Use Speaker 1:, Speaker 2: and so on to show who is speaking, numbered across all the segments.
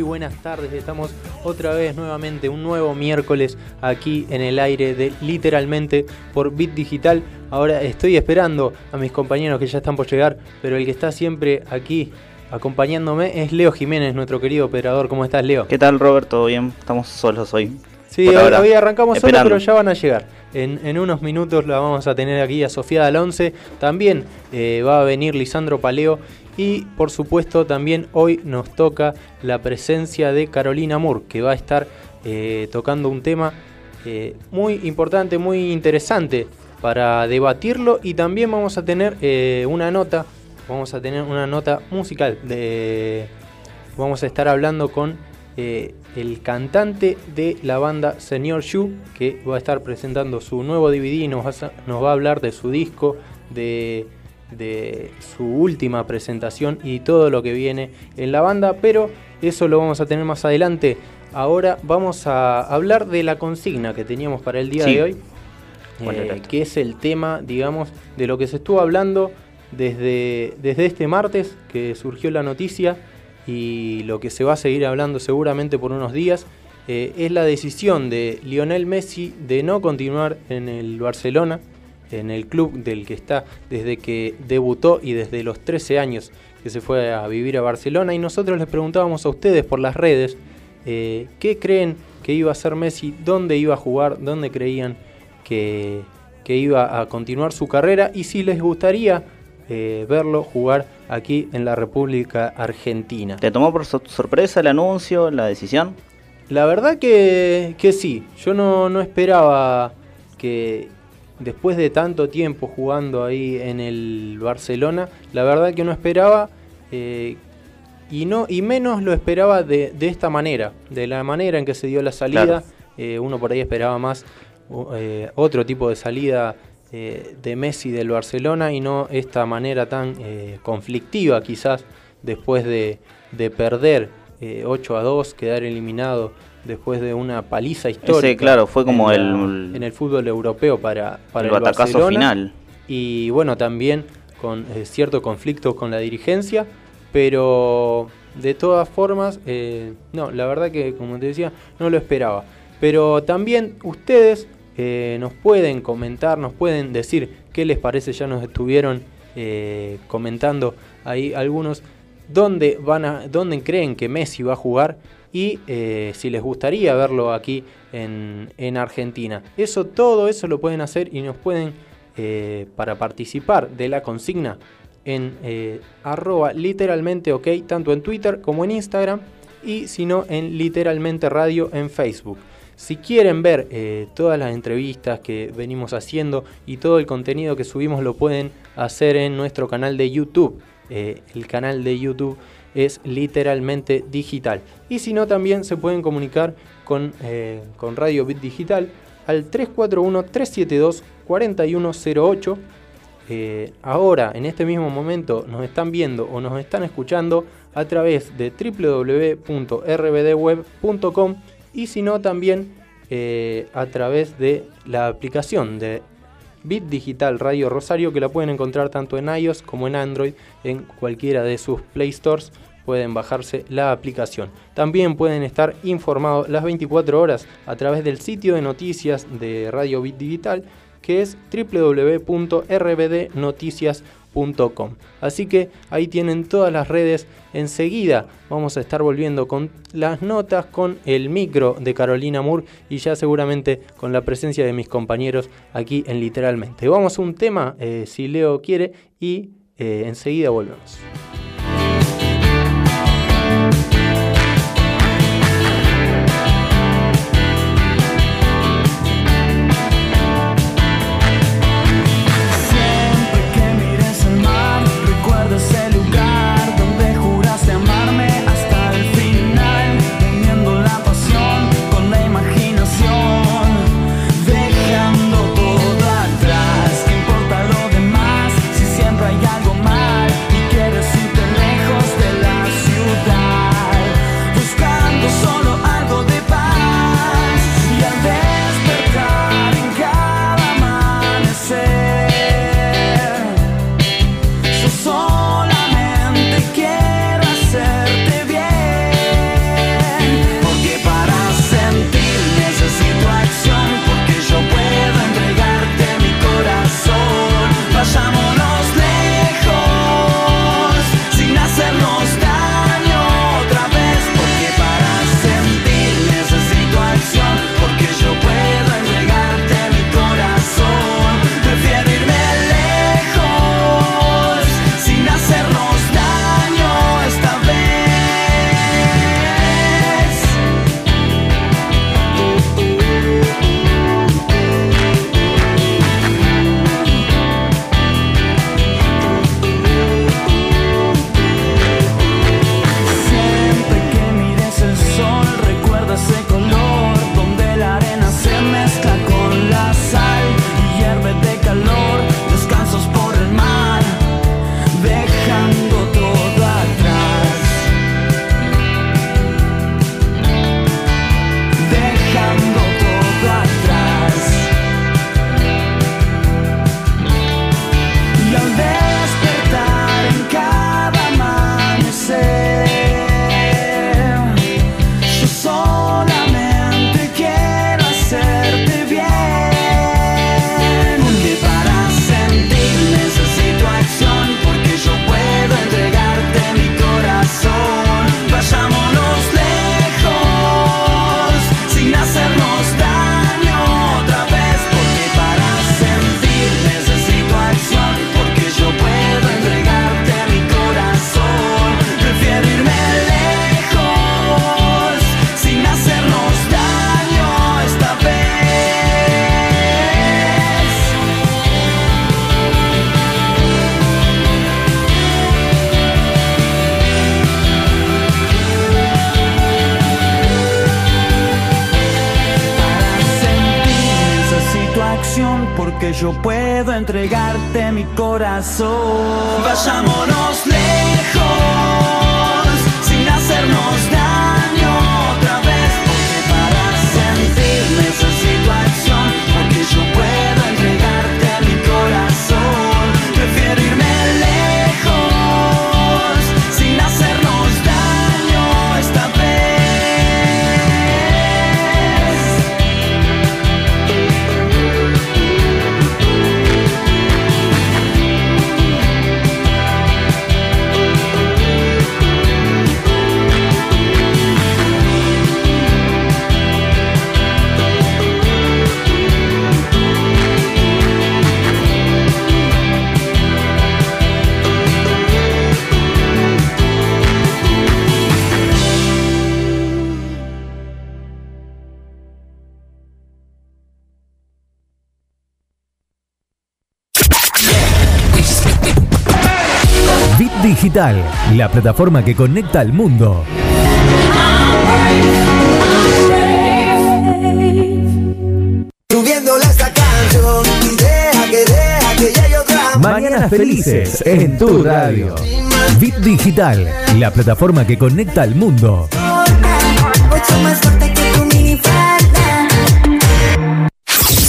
Speaker 1: muy buenas tardes. Estamos otra vez nuevamente, un nuevo miércoles aquí en el aire de literalmente por Bit Digital. Ahora estoy esperando a mis compañeros que ya están por llegar, pero el que está siempre aquí acompañándome es Leo Jiménez, nuestro querido operador. ¿Cómo estás, Leo?
Speaker 2: ¿Qué tal, Robert? ¿Todo bien? Estamos solos hoy.
Speaker 1: Sí, hoy, arrancamos solos, pero ya van a llegar. En, unos minutos la vamos a tener aquí a Sofía Dalonce. También eh, va a venir Lisandro Paleo y por supuesto también hoy nos toca la presencia de Carolina Moore, que va a estar eh, tocando un tema eh, muy importante, muy interesante para debatirlo y también vamos a tener eh, una nota, vamos a tener una nota musical. De, vamos a estar hablando con el cantante de la banda Señor Shu, que va a estar presentando su nuevo DVD y nos va a hablar de su disco, de de su última presentación y todo lo que viene en la banda, pero eso lo vamos a tener más adelante. Ahora vamos a hablar de la consigna que teníamos para el día de hoy, eh, que es el tema, digamos, de lo que se estuvo hablando desde, desde este martes que surgió la noticia y lo que se va a seguir hablando seguramente por unos días. Eh, es la decisión de Lionel Messi de no continuar en el Barcelona en el club del que está desde que debutó y desde los 13 años que se fue a vivir a Barcelona. Y nosotros les preguntábamos a ustedes por las redes eh, qué creen que iba a ser Messi, dónde iba a jugar, dónde creían que, iba a continuar su carrera y si les gustaría eh, verlo jugar aquí en la República Argentina.
Speaker 2: ¿Te tomó por sorpresa el anuncio, la decisión?
Speaker 1: La verdad que, que sí, yo no, no esperaba que, después de tanto tiempo jugando ahí en el Barcelona, la verdad que no esperaba eh, y no y menos lo esperaba de, esta manera, de la manera en que se dio la salida. Eh, uno por ahí esperaba más eh, otro tipo de salida de Messi del Barcelona y no esta manera tan conflictiva quizás después de, de perder 8 a 2, quedar eliminado después de una paliza histórica.
Speaker 2: Claro, fue como
Speaker 1: en
Speaker 2: el,
Speaker 1: en el fútbol europeo para, para el,
Speaker 2: el final.
Speaker 1: Y bueno, también con eh, cierto conflicto con la dirigencia, pero de todas formas, eh, no, la verdad que como te decía, no lo esperaba. Pero también ustedes eh, nos pueden comentar, nos pueden decir qué les parece, ya nos estuvieron comentando ahí algunos, dónde, van a, dónde creen que Messi va a jugar y eh, si les gustaría verlo aquí en, Argentina. Eso, todo eso lo pueden hacer y nos pueden, eh, para participar de la consigna, en eh, arroba literalmente ok, tanto en Twitter como en Instagram, y si no en literalmente radio en Facebook. Si quieren ver todas las entrevistas que venimos haciendo y todo el contenido que subimos lo pueden hacer en nuestro canal de YouTube. el canal de YouTube es literalmente digital. Y si no, también se pueden comunicar con, eh, con Radio Bit Digital al 341-372-4108. Eh, ahora, en este mismo momento, nos están viendo o nos están escuchando a través de www.rbdweb.com y si no, también eh, a través de la aplicación de Bit Digital Radio Rosario, que la pueden encontrar tanto en iOS como en Android, en cualquiera de sus Play Stores pueden bajarse la aplicación. También pueden estar informados las 24 horas a través del sitio de noticias de Radio Bit Digital, que es www.rbdnoticias.com. Así que ahí tienen todas las redes. Enseguida vamos a estar volviendo con las notas, con el micro de Carolina Moore y ya seguramente con la presencia de mis compañeros aquí en Literalmente. Vamos a un tema, eh, si Leo quiere, y eh, enseguida volvemos.
Speaker 3: so Digital, la plataforma que conecta al mundo. Mañanas felices en tu radio. Bit Digital, la plataforma que conecta al mundo.
Speaker 4: Mucho más fuerte que tu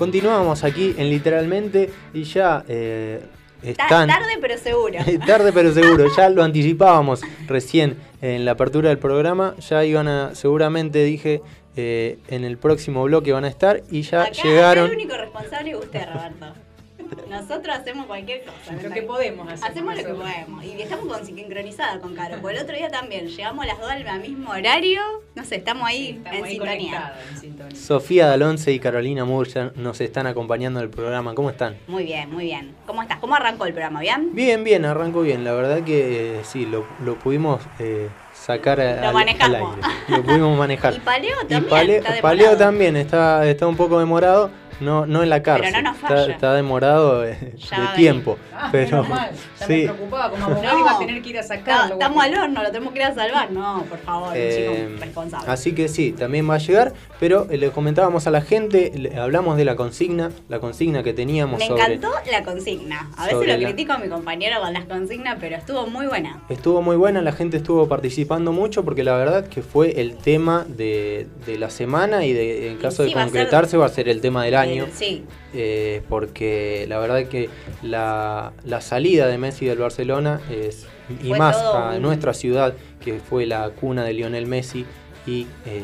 Speaker 1: Continuamos aquí en Literalmente y ya eh, están...
Speaker 5: Tarde pero seguro.
Speaker 1: Tarde pero seguro, ya lo anticipábamos recién en la apertura del programa, ya iban a, seguramente dije, eh, en el próximo bloque van a estar y ya
Speaker 5: Acá,
Speaker 1: llegaron...
Speaker 5: el único responsable es usted, Roberto. Nosotros hacemos cualquier cosa.
Speaker 6: Lo que podemos hacer
Speaker 5: Hacemos lo que podemos. Y estamos con, sincronizadas con Caro. Porque el otro día también llegamos las dos al mismo horario. No sé, estamos ahí
Speaker 6: Estamos
Speaker 5: en
Speaker 6: ahí
Speaker 5: sintonía.
Speaker 6: conectadas, en sintonía.
Speaker 1: Sofía Dalonce y Carolina ya nos están acompañando en el programa. ¿Cómo están?
Speaker 5: Muy bien, muy bien. ¿Cómo estás? ¿Cómo arrancó el programa? ¿Bien?
Speaker 1: Bien, bien, arranco bien. La verdad que eh, sí, lo, lo pudimos eh, sacar
Speaker 5: Lo
Speaker 1: al,
Speaker 5: manejamos.
Speaker 1: al aire. Lo pudimos manejar.
Speaker 5: Y Paleo
Speaker 1: Y
Speaker 5: también.
Speaker 1: Paleo,
Speaker 5: está demorado.
Speaker 1: Paleo también está, está un poco demorado, no, no en la cárcel.
Speaker 5: no nos
Speaker 1: está,
Speaker 5: falla.
Speaker 1: está demorado eh,
Speaker 5: Ya
Speaker 1: de tiempo.
Speaker 6: Ah,
Speaker 1: pero
Speaker 6: mal. Ya
Speaker 1: sí.
Speaker 6: me preocupaba como abogado
Speaker 5: No.
Speaker 6: iba a tener que ir a
Speaker 5: No,
Speaker 6: sacarlo.
Speaker 5: estamos al horno, lo tenemos que ir a salvar. No, por favor,
Speaker 1: Eh,
Speaker 5: un chico responsable.
Speaker 1: así que sí, también va a llegar, pero eh, le comentábamos a la gente, le- hablamos de la consigna, la consigna que teníamos
Speaker 5: Me
Speaker 1: sobre...
Speaker 5: encantó la consigna. A veces lo
Speaker 1: la-
Speaker 5: critico a mi compañero con las consignas, pero estuvo muy buena.
Speaker 1: Estuvo muy buena, la gente estuvo participando mucho porque la verdad que fue el tema de, de la semana y de, en caso
Speaker 5: sí,
Speaker 1: de
Speaker 5: va a ser-
Speaker 1: concretarse va a ser el tema del año.
Speaker 5: Sí,
Speaker 1: eh, porque la verdad que la, la salida de Messi del Barcelona es, y
Speaker 5: Fue
Speaker 1: más a
Speaker 5: un-
Speaker 1: nuestra ciudad, que fue la cuna de Lionel Messi y eh,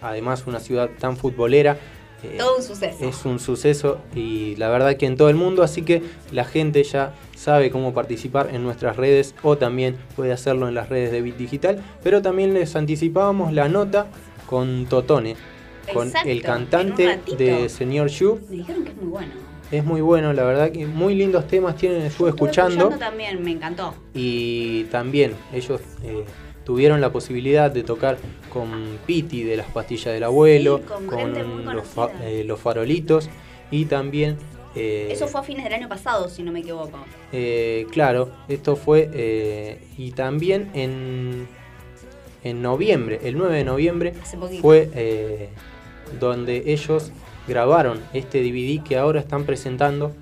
Speaker 1: además una ciudad tan futbolera. eh,
Speaker 5: todo un suceso.
Speaker 1: es un suceso y la verdad que en todo el mundo, así que la gente ya sabe cómo participar en nuestras redes o también puede hacerlo en las redes de Bit Digital, pero también les anticipábamos la nota con Totone, con
Speaker 5: Exacto,
Speaker 1: el cantante de Señor Yu.
Speaker 5: Me dijeron que es muy bueno.
Speaker 1: Es muy bueno, la verdad que muy lindos temas tienen, estuve
Speaker 5: Estuve
Speaker 1: escuchando
Speaker 5: también, me encantó.
Speaker 1: y también ellos eh, tuvieron la posibilidad de tocar con Piti de las pastillas del abuelo,
Speaker 5: Sí, con
Speaker 1: los, fa- eh, los farolitos y también... eh,
Speaker 5: Eso fue a fines del año pasado, si no me equivoco.
Speaker 1: eh, claro, esto fue y también en, en noviembre, el 9 de noviembre
Speaker 5: Hace
Speaker 1: fue donde ellos grabaron este DVD que ahora están presentando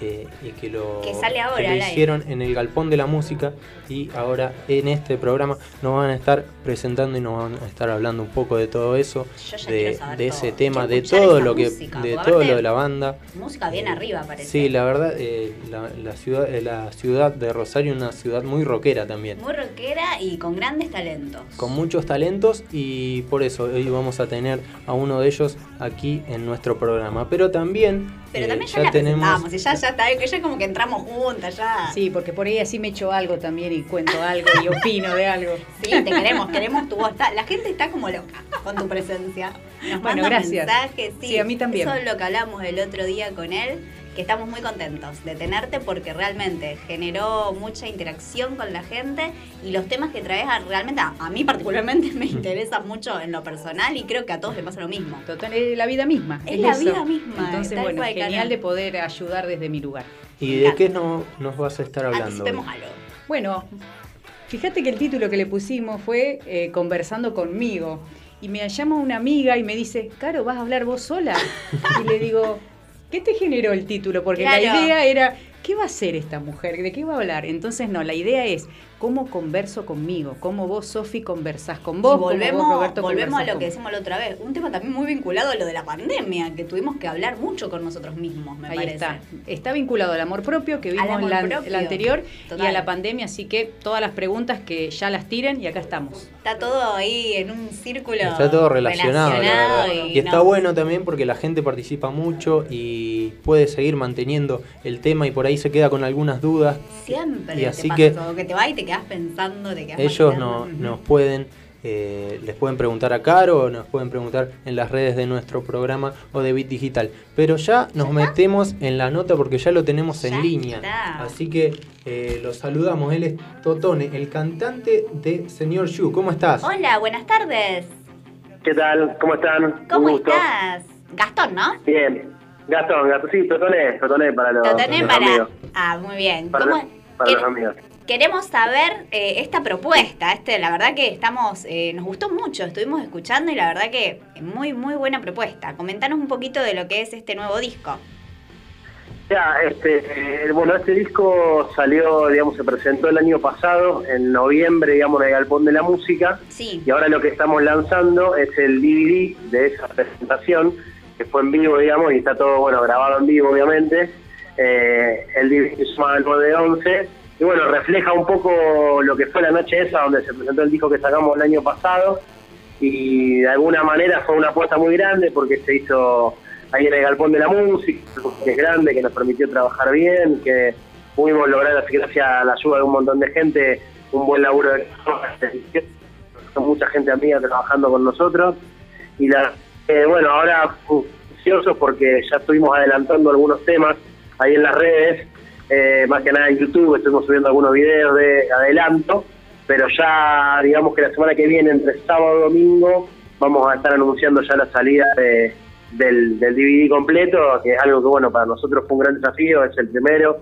Speaker 1: eh, y que lo,
Speaker 5: Que sale ahora
Speaker 1: que lo hicieron en el Galpón de la Música y ahora en este programa nos van a estar presentando y nos van a estar hablando un poco de todo eso,
Speaker 5: ya
Speaker 1: de,
Speaker 5: todo.
Speaker 1: ese tema, de todo lo que
Speaker 5: música,
Speaker 1: de todo lo de la banda.
Speaker 5: Música bien arriba, parece.
Speaker 1: Sí, la verdad, eh, la, la ciudad, eh, la ciudad de Rosario es una ciudad muy rockera también,
Speaker 5: Muy rockera y con grandes talentos.
Speaker 1: con muchos talentos y por eso hoy vamos a tener a uno de ellos aquí en nuestro programa. Pero también,
Speaker 5: Pero
Speaker 1: eh,
Speaker 5: también ya, la
Speaker 1: tenemos...
Speaker 5: y ya, ya está, que ya como que entramos juntas, ya.
Speaker 6: Sí, porque por ahí así me echo algo también y cuento algo y opino de algo.
Speaker 5: Sí, te queremos, queremos tu voz. Está- La gente está como loca con tu presencia. Nos
Speaker 6: Bueno,
Speaker 5: manda
Speaker 6: gracias.
Speaker 5: mensajes, sí.
Speaker 6: Sí, a mí también.
Speaker 5: Eso es lo que hablamos el otro día con él, que estamos muy contentos de tenerte porque realmente generó mucha interacción con la gente y los temas que traes realmente a, a mí particularmente me interesan mucho en lo personal y creo que a todos les pasa lo mismo.
Speaker 6: Total, es la vida misma.
Speaker 5: Es la
Speaker 6: eso.
Speaker 5: vida misma,
Speaker 6: Entonces, bueno, genial de poder ayudar desde mi lugar.
Speaker 1: ¿Y de qué no, nos vas a estar hablando?
Speaker 5: Anticipemos algo.
Speaker 6: Bueno, fíjate que el título que le pusimos fue eh, Conversando conmigo. Y me llama una amiga y me dice, Caro, ¿vas a hablar vos sola? Y le digo, ¿qué te generó el título? Porque la idea era, ¿qué va a hacer esta mujer? ¿De qué va a hablar? Entonces, no, la idea es cómo converso conmigo, cómo vos, Sofi, conversás con vos,
Speaker 5: y
Speaker 6: cómo
Speaker 5: volvemos,
Speaker 6: vos, Roberto,
Speaker 5: volvemos a lo que decimos la otra vez. Un tema también muy vinculado a lo de la pandemia, que tuvimos que hablar mucho con nosotros mismos, me
Speaker 6: Ahí
Speaker 5: parece.
Speaker 6: está. Está vinculado al amor propio que vimos
Speaker 5: amor
Speaker 6: la,
Speaker 5: propio.
Speaker 6: la anterior y a la pandemia, así que todas las preguntas que ya las tiren y acá estamos.
Speaker 5: Está todo ahí en un círculo.
Speaker 1: Está todo relacionado, la
Speaker 5: relacionado
Speaker 1: verdad.
Speaker 5: y
Speaker 1: Y está
Speaker 5: no.
Speaker 1: bueno también porque la gente participa mucho y puede seguir manteniendo el tema y por ahí se queda con algunas dudas.
Speaker 5: Siempre
Speaker 1: Y
Speaker 5: te
Speaker 1: así
Speaker 5: pasa
Speaker 1: que
Speaker 5: eso, que te va y te quedas pensando, te quedas
Speaker 1: ellos no, nos pueden, eh, les pueden preguntar a Caro o nos pueden preguntar en las redes de nuestro programa o de Bit Digital. Pero ya nos metemos en la nota porque ya lo tenemos en
Speaker 5: Ya
Speaker 1: línea.
Speaker 5: está.
Speaker 1: Así que eh, lo saludamos. Él es Totone, el cantante de Señor Yu. ¿Cómo estás?
Speaker 5: Hola, buenas tardes.
Speaker 7: ¿Qué tal? ¿Cómo están?
Speaker 5: ¿Cómo
Speaker 7: Un gusto.
Speaker 5: estás? Gastón, ¿no?
Speaker 7: Bien. Gastón, Gastón, sí, Totoné, Totoné para los,
Speaker 5: Totoné
Speaker 7: los
Speaker 5: para.
Speaker 7: amigos.
Speaker 5: Ah, muy bien.
Speaker 7: Para,
Speaker 5: ¿Cómo-
Speaker 7: para los amigos.
Speaker 5: Queremos saber eh, esta propuesta. Este, la verdad que estamos, eh, nos gustó mucho, estuvimos escuchando y la verdad que muy, muy buena propuesta. Comentanos un poquito de lo que es este nuevo disco.
Speaker 7: Ya, este, eh, bueno, este disco salió, digamos, se presentó el año pasado, en noviembre, digamos, en el Galpón de la Música.
Speaker 5: Sí.
Speaker 7: Y ahora lo que estamos lanzando es el DVD de esa presentación, que fue en vivo, digamos, y está todo, bueno, grabado en vivo, obviamente. Eh, el DVD se llama 911. Y bueno, refleja un poco lo que fue la noche esa, donde se presentó el disco que sacamos el año pasado. Y de alguna manera fue una apuesta muy grande porque se hizo ahí en el Galpón de la Música, que es grande, que nos permitió trabajar bien, que pudimos lograr, así gracias a la ayuda de un montón de gente, un buen laburo de mucha gente amiga trabajando con nosotros. Y la, eh, bueno, ahora ansiosos porque ya estuvimos adelantando algunos temas ahí en las redes, eh, más que nada en YouTube, estuvimos subiendo algunos videos de adelanto, pero ya digamos que la semana que viene, entre sábado y domingo, vamos a estar anunciando ya la salida de- del, del DVD completo, que es algo que bueno, para nosotros fue un gran desafío, es el primero,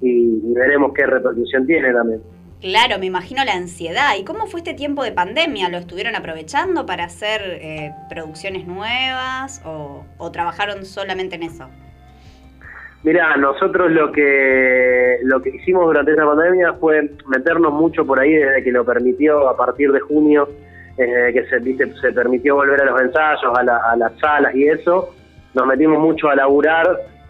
Speaker 7: y, y veremos qué repercusión tiene también.
Speaker 5: Claro, me imagino la ansiedad. ¿Y cómo fue este tiempo de pandemia? ¿Lo estuvieron aprovechando para hacer eh, producciones nuevas o, trabajaron solamente en eso?
Speaker 7: Mira, nosotros lo que lo que hicimos durante esa pandemia fue meternos mucho por ahí desde que lo permitió a partir de junio, eh, que se permitió volver a los ensayos, a, la- a las salas y eso. Nos metimos mucho a laburar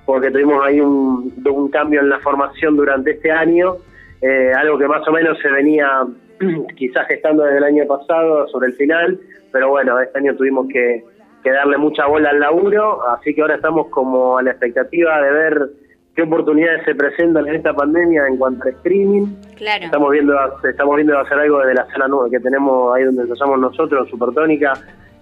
Speaker 7: porque tuvimos ahí un, un cambio en la formación durante este año, eh, algo que más o menos se venía quizás gestando desde el año pasado sobre el final, pero bueno, este año tuvimos que, que darle mucha bola al laburo, así que ahora estamos como a la expectativa de ver qué oportunidades se presentan en esta pandemia en cuanto al streaming.
Speaker 5: Claro.
Speaker 7: Estamos viendo, estamos viendo hacer algo de la sala nueva que tenemos ahí donde ensayamos nosotros, Supertónica,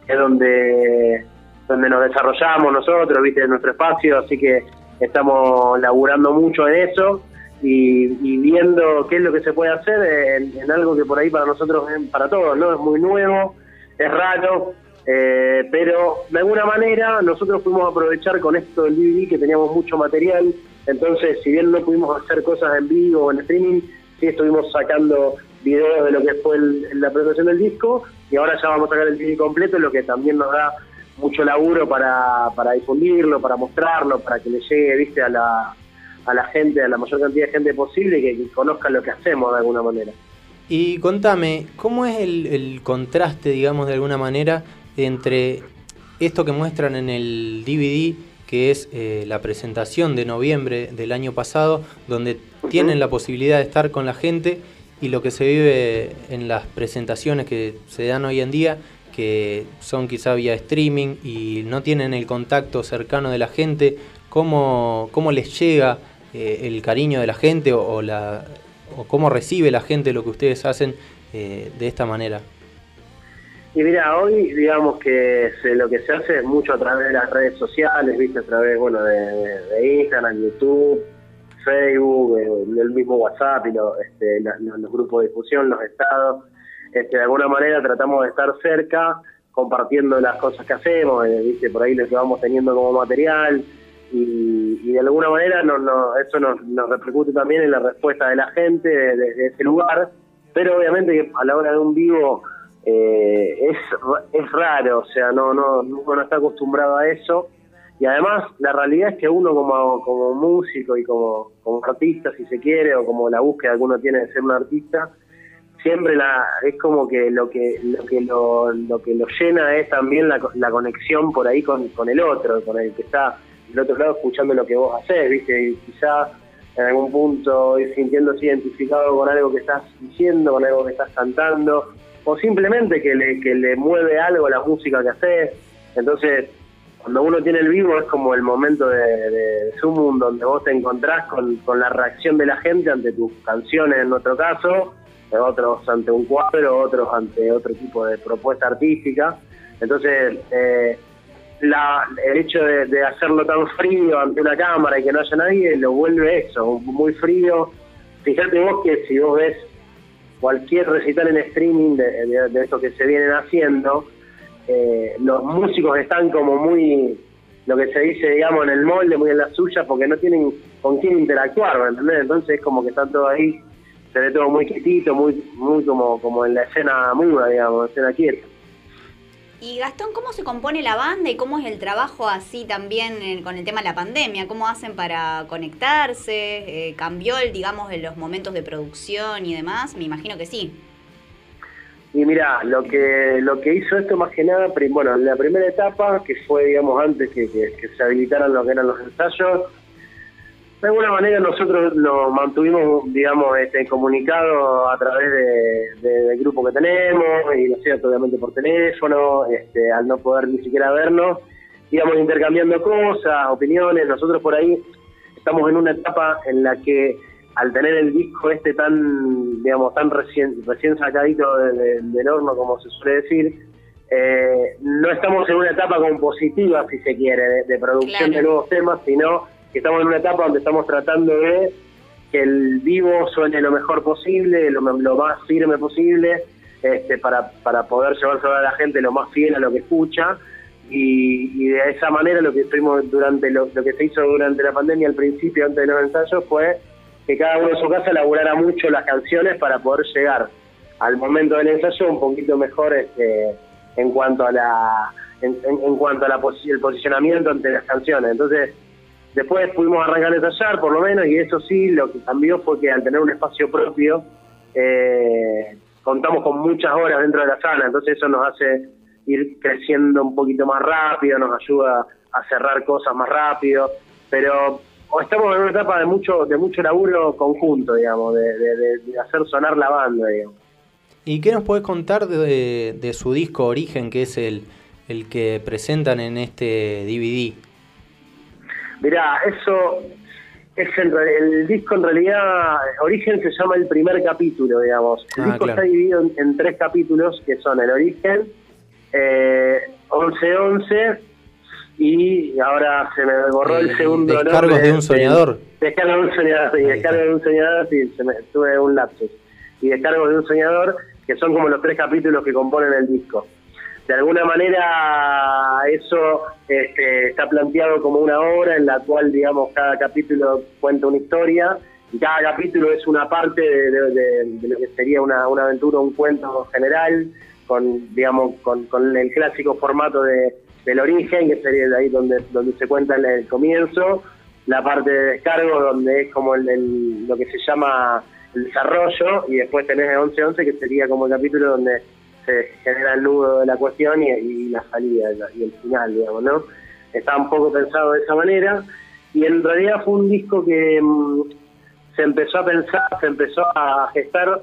Speaker 7: que es donde, donde nos desarrollamos nosotros, viste, en nuestro espacio, así que estamos laburando mucho en eso y, y viendo qué es lo que se puede hacer en, algo que por ahí para nosotros, para todos, ¿no? Es muy nuevo, es raro, eh, pero de alguna manera nosotros pudimos aprovechar con esto del DVD que teníamos mucho material, entonces si bien no pudimos hacer cosas en vivo o en streaming, sí estuvimos sacando videos de lo que fue el- la presentación del disco y ahora ya vamos a sacar el DVD completo, lo que también nos da mucho laburo para, para difundirlo, para mostrarlo, para que le llegue, viste, a la, a la gente, a la mayor cantidad de gente posible que, que conozcan lo que hacemos de alguna manera.
Speaker 1: Y contame, ¿cómo es el, el contraste, digamos, de alguna manera, entre esto que muestran en el DVD, que es eh, la presentación de noviembre del año pasado, donde tienen la posibilidad de estar con la gente, y lo que se vive en las presentaciones que se dan hoy en día, que son quizá vía streaming y no tienen el contacto cercano de la gente? ¿Cómo, cómo les llega eh, el cariño de la gente o, la, o cómo recibe la gente lo que ustedes hacen eh, de esta manera?
Speaker 7: Y mira, hoy digamos que se- lo que se hace es mucho a través de las redes sociales, viste, a través bueno de, Instagram, YouTube, Facebook, eh, el mismo WhatsApp y lo- este, los grupos de difusión, los estados. Este, de alguna manera tratamos de estar cerca, compartiendo las cosas que hacemos, eh, viste, por ahí lo que vamos teniendo como material. Y, y de alguna manera no, no, eso nos, nos repercute también en la respuesta de la gente de- de- de ese lugar, pero obviamente que a la hora de un vivo eh, es, es raro, o sea, no, no, uno no está acostumbrado a eso. Y además, la realidad es que uno como, como músico y como, como artista, si se quiere, o como la búsqueda que uno tiene de ser un artista, siempre la, es como que lo que lo que lo, lo que lo llena es también la, la conexión por ahí con, con el otro, con el que está del otro lado escuchando lo que vos haces, ¿viste? Y quizá en algún punto ir sintiéndose identificado con algo que estás diciendo, con algo que estás cantando, o simplemente que le, que le mueve algo la música que haces. Entonces, cuando uno tiene el vivo es como el momento de, de Zoom donde vos te encontrás con, con la reacción de la gente ante tus canciones en nuestro caso, otros ante un cuadro, otros ante otro tipo de propuesta artística. Entonces, eh, la- el hecho de, hacerlo tan frío ante una cámara y que no haya nadie lo vuelve eso, muy frío. Fíjate vos que si vos ves cualquier recital en streaming de, de, que se vienen haciendo, eh, los músicos están como muy, lo que se dice, digamos, en el molde, muy en la suya, porque no tienen con quién interactuar, ¿me entendés? Entonces es como que están todos ahí, se ve todo muy quietito, muy muy como, como en la escena muda, digamos, escena quieta.
Speaker 5: Y Gastón, ¿cómo se compone la banda y cómo es el trabajo así también eh, con el tema de la pandemia? ¿Cómo hacen para conectarse? Eh, ¿Cambió, digamos, en los momentos de producción y demás? Me imagino que sí.
Speaker 7: Y mira, lo que lo que hizo esto más que nada, bueno, en la primera etapa, que fue, digamos, antes que se habilitaran lo que eran los ensayos, de alguna manera nosotros lo mantuvimos, digamos, este, comunicado a través de, de- del grupo que tenemos, y lo hacía obviamente por teléfono, este, al no poder ni siquiera vernos, íbamos intercambiando cosas, opiniones, nosotros por ahí estamos en una etapa en la que al tener el disco este tan, digamos, tan recién, recién sacadito de- de- del horno, como se suele decir, eh, no estamos en una etapa compositiva, si se quiere, de, de producción
Speaker 5: Claro.
Speaker 7: de nuevos temas, sino que estamos en una etapa donde estamos tratando de que el vivo suene lo mejor posible, lo, más firme posible, este, para, para poder llevarse a la gente lo más fiel a lo que escucha. Y, y de esa manera lo que estuvimos durante lo, lo que se hizo durante la pandemia al principio, antes de los ensayos, fue que cada uno en su casa elaborara mucho las canciones para poder llegar al momento del ensayo un poquito mejor este, en cuanto a la en cuanto a la posi- el posicionamiento ante las canciones. Entonces, después pudimos arrancar a ensayar, por lo menos, y eso sí, lo que cambió fue que al tener un espacio propio, eh, contamos con muchas horas dentro de la sala, entonces eso nos hace ir creciendo un poquito más rápido, nos ayuda a cerrar cosas más rápido, pero estamos en una etapa de mucho de mucho laburo conjunto, digamos, de, hacer sonar la banda, digamos.
Speaker 1: ¿Y qué nos podés contar de, de su disco Origen, que es el, el que presentan en este DVD?
Speaker 7: Mirá, eso es re- el disco en realidad, Origen se llama el primer capítulo, digamos. El
Speaker 1: Ah,
Speaker 7: disco
Speaker 1: claro.
Speaker 7: está dividido en, en tres capítulos que son el Origen, eh, 11-11 y ahora se me borró el
Speaker 1: Eh,
Speaker 7: segundo
Speaker 1: Descargos
Speaker 7: nombre,
Speaker 1: de un soñador.
Speaker 7: Descargo de un soñador, sí,
Speaker 1: Ahí
Speaker 7: descargo
Speaker 1: está.
Speaker 7: de un soñador, sí, se me, tuve un lapsus. Y descargo de un soñador, que son como los tres capítulos que componen el disco. De alguna manera eso este, está planteado como una obra en la cual, digamos, cada capítulo cuenta una historia y cada capítulo es una parte de, lo que sería una, aventura, un cuento general, con, digamos, con, con el clásico formato de, del origen, que sería de ahí donde, donde se cuenta el, comienzo, la parte de descargo, donde es como el- lo que se llama el desarrollo, y después tenés el 11-11, que sería como el capítulo donde se genera el nudo de la cuestión y, la salida y el final, digamos, ¿no? Está un poco pensado de esa manera, y en realidad fue un disco que mm, se empezó a pensar, se empezó a gestar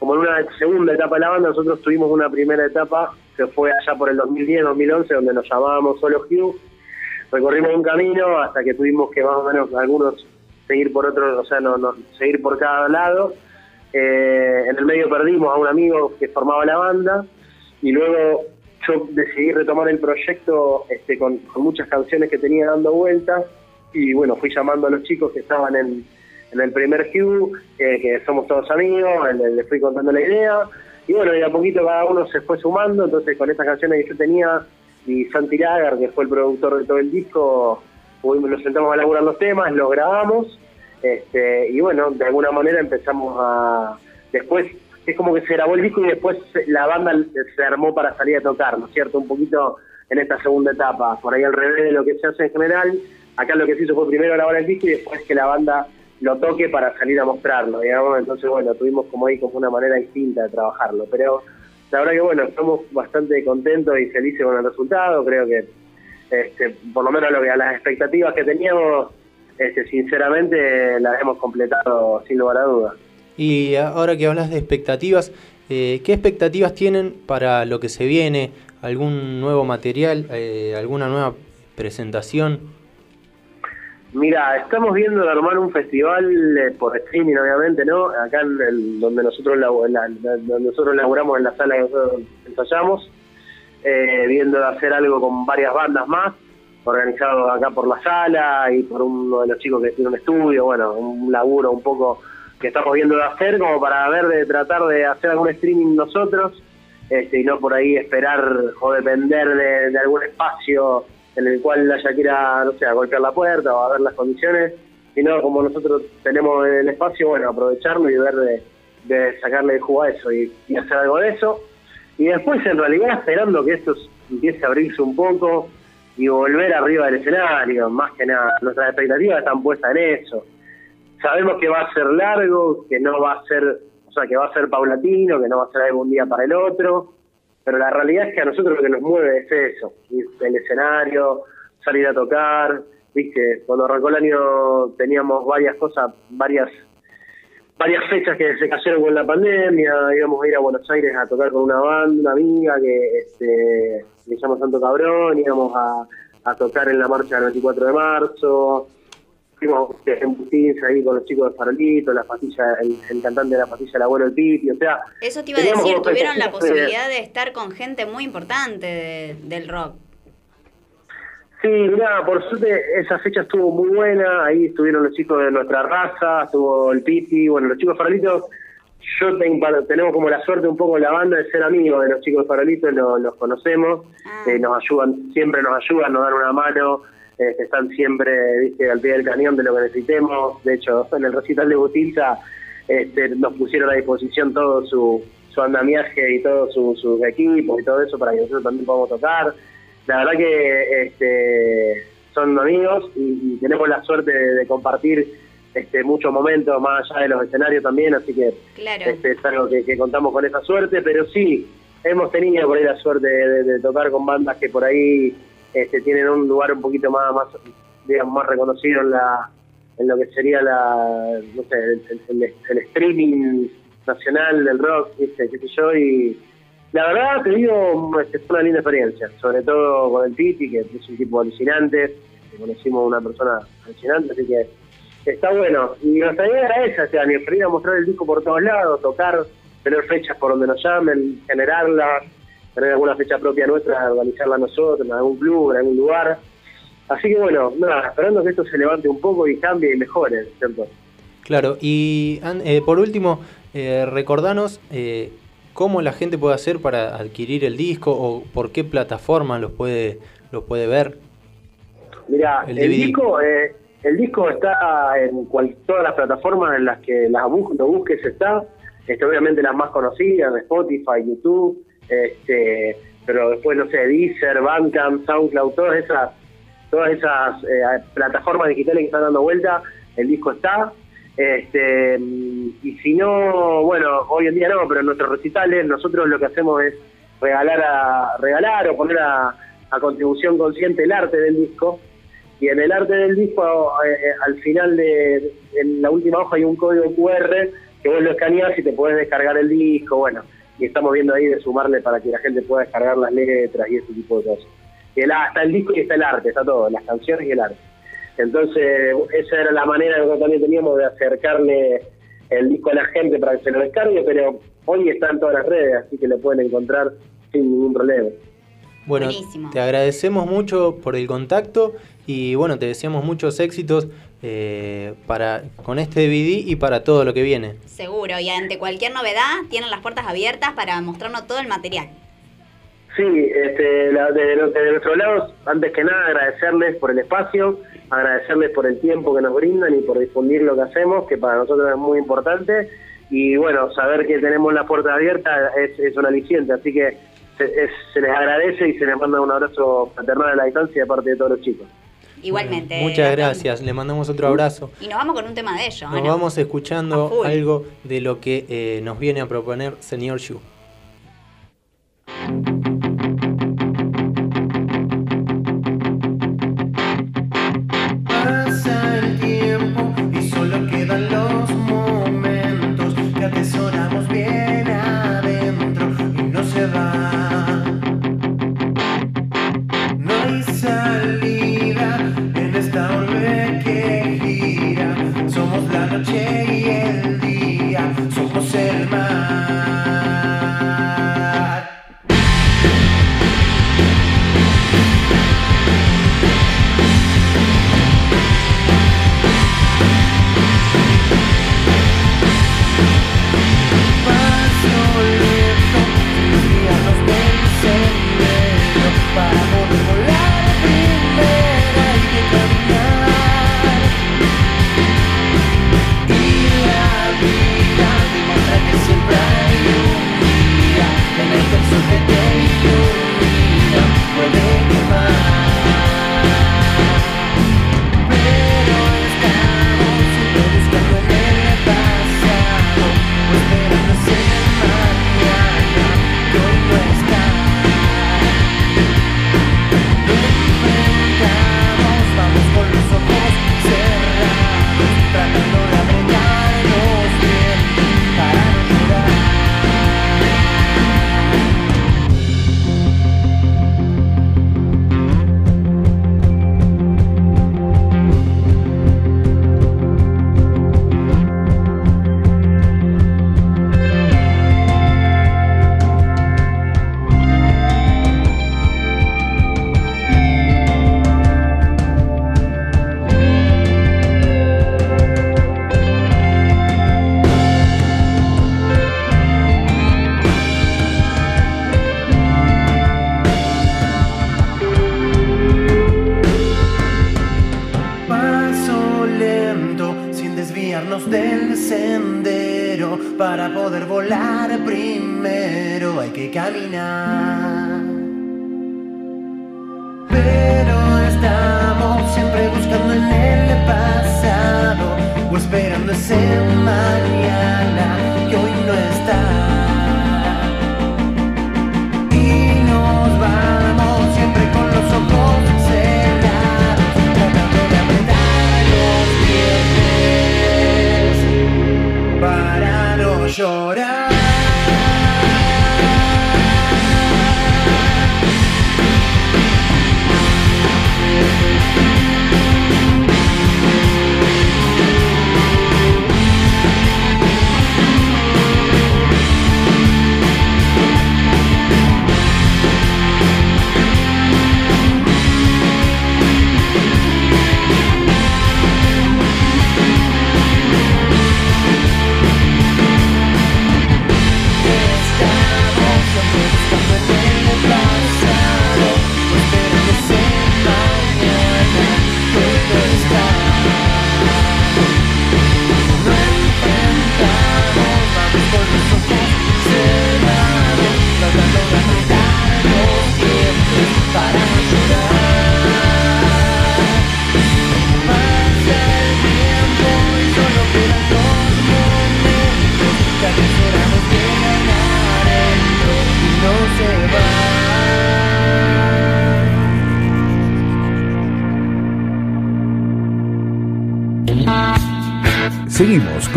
Speaker 7: como en una segunda etapa de la banda, nosotros tuvimos una primera etapa que fue allá por el 2010-2011, donde nos llamábamos Solo Hugh. Recorrimos un camino hasta que tuvimos que más o menos algunos seguir por otro, o sea, no, no, seguir por cada lado. Eh, en el medio perdimos a un amigo que formaba la banda y luego yo decidí retomar el proyecto este, con, muchas canciones que tenía dando vueltas y bueno, fui llamando a los chicos que estaban en, el primer Q, que, que somos todos amigos, le, le fui contando la idea y bueno, y a poquito cada uno se fue sumando, entonces con estas canciones que yo tenía y Santi Lagar, que fue el productor de todo el disco, nos sentamos a laburar los temas, los grabamos este, y bueno, de alguna manera empezamos a... Después es como que se grabó el disco y después la banda se armó para salir a tocar, ¿no es cierto? Un poquito en esta segunda etapa, por ahí al revés de lo que se hace en general. Acá lo que se hizo fue primero grabar el disco y después que la banda lo toque para salir a mostrarlo, digamos. Entonces, bueno, tuvimos como ahí como una manera distinta de trabajarlo. Pero la verdad que, bueno, estamos bastante contentos y felices con el resultado. Creo que, este, por lo menos lo que a las expectativas que teníamos, este, sinceramente las hemos completado sin lugar a dudas.
Speaker 1: Y ahora que hablas de expectativas, eh, ¿qué expectativas tienen para lo que se viene? ¿Algún nuevo material? Eh, ¿Alguna nueva presentación?
Speaker 7: Mira, estamos viendo de armar un festival eh, por streaming, obviamente, ¿no? Acá en el- donde nosotros en la- donde nosotros laburamos en la sala que nosotros ensayamos, eh, viendo de hacer algo con varias bandas más, organizado acá por la sala y por uno de los chicos que tiene un estudio, bueno, un laburo un poco que estamos viendo de hacer como para ver de tratar de hacer algún streaming nosotros este, y no por ahí esperar o depender de, algún espacio en el cual haya que ir a, no sé, a golpear la puerta o a ver las condiciones, sino como nosotros tenemos el espacio, bueno, aprovecharlo y ver de, de sacarle el jugo a eso y, y hacer algo de eso. Y después, en realidad, esperando que esto empiece a abrirse un poco y volver arriba del escenario, más que nada. Nuestras expectativas están puestas en eso. Sabemos que va a ser largo, que no va a ser, o sea, que va a ser paulatino, que no va a ser algún día para el otro, pero la realidad es que a nosotros lo que nos mueve es eso, ir el escenario, salir a tocar, viste, cuando arrancó el año teníamos varias cosas, varias varias fechas que se cayeron con la pandemia, íbamos a ir a Buenos Aires a tocar con una banda, una amiga que este, le llama Santo Cabrón, íbamos a, a tocar en la marcha del 24 de marzo, fuimos en Bustins ahí con los chicos de Farolito, la pastilla, el, el cantante de la pastilla, el abuelo del Pipi, o sea...
Speaker 5: Eso te iba a decir, tuvieron la
Speaker 7: de-
Speaker 5: posibilidad de estar con gente muy importante de- del rock.
Speaker 7: Sí, mira, por suerte esa fecha estuvo muy buena, ahí estuvieron los chicos de nuestra raza, estuvo el Pipi, bueno, los chicos farolitos, yo ten- tenemos como la suerte un poco la banda de ser amigos de los chicos farolitos, lo- los conocemos, eh, nos ayudan, siempre nos ayudan, nos dan una mano, eh, están siempre, viste, al pie del cañón de lo que necesitemos, de hecho, en el recital de Butilza este, nos pusieron a disposición todo su, su andamiaje y todos sus sus equipos y todo eso para que nosotros también podamos tocar. La verdad que este, son amigos y, y tenemos la suerte de, de compartir este, muchos momentos más allá de los escenarios también, así que
Speaker 5: Claro.
Speaker 7: este, es algo que, que contamos con esa suerte, pero sí, hemos tenido por ahí la suerte de, de tocar con bandas que por ahí este, tienen un lugar un poquito más, más digamos, más reconocido en la en lo que sería la no sé el, el- el- el streaming nacional del rock ¿viste? qué sé yo y la verdad te digo fue una linda experiencia sobre todo con el Titi que es un tipo alucinante conocimos una persona alucinante así que está bueno y nuestra idea era esa este año ir a mostrar el disco por todos lados tocar tener fechas por donde nos llamen generarlas tener alguna fecha propia nuestra organizarla nosotros en algún club en algún lugar Así que bueno, nada, esperando que esto se levante un poco y cambie y mejore, ¿cierto?
Speaker 1: Claro, y eh, por último, eh, recordanos eh, cómo la gente puede hacer para adquirir el disco o por qué plataforma los puede, los puede ver.
Speaker 7: Mira,
Speaker 1: El
Speaker 7: el, disco eh, el disco está en cual- todas las plataformas en las que las bus- lo busques está, este, obviamente las más conocidas, Spotify, YouTube, este, pero después, no sé, Deezer, Bandcamp, SoundCloud, todas esas todas esas eh, plataformas digitales que están dando vuelta, el disco está. Este, y si no, bueno, hoy en día no, pero en nuestros recitales nosotros lo que hacemos es regalar a regalar o poner a, contribución consciente el arte del disco. Y en el arte del disco, eh, eh, al final de en la última hoja hay un código QR que vos lo escaneás y te podés descargar el disco, bueno, y estamos viendo ahí de sumarle para que la gente pueda descargar las letras y ese tipo de cosas. El, está el disco y está el arte, está todo, las canciones y el arte. Entonces, esa era la manera que nosotros también teníamos de acercarle el disco a la gente para que se lo descargue, pero hoy está en todas las redes, así que lo pueden encontrar sin ningún problema.
Speaker 8: Bueno,
Speaker 5: Buenísimo.
Speaker 8: te agradecemos mucho por el contacto y bueno, te deseamos muchos éxitos eh, para con este DVD y para todo lo que viene.
Speaker 5: Seguro, y ante cualquier novedad tienen las puertas abiertas para mostrarnos todo el material.
Speaker 7: Sí, este, la- lo- desde nuestro lado, antes que nada agradecerles por el espacio, agradecerles por el tiempo que nos brindan y por difundir lo que hacemos, que para nosotros es muy importante. Y bueno, saber que tenemos la puerta abierta es, es un aliciente, así que se, es- se les agradece y se les manda un abrazo fraternal a la distancia de parte de todos los chicos.
Speaker 5: Igualmente.
Speaker 8: Muchas gracias, le mandamos otro abrazo.
Speaker 5: Y nos vamos con un tema de ellos.
Speaker 8: Nos
Speaker 5: ¿no?
Speaker 8: vamos escuchando algo de lo que eh, nos viene a proponer señor Yu.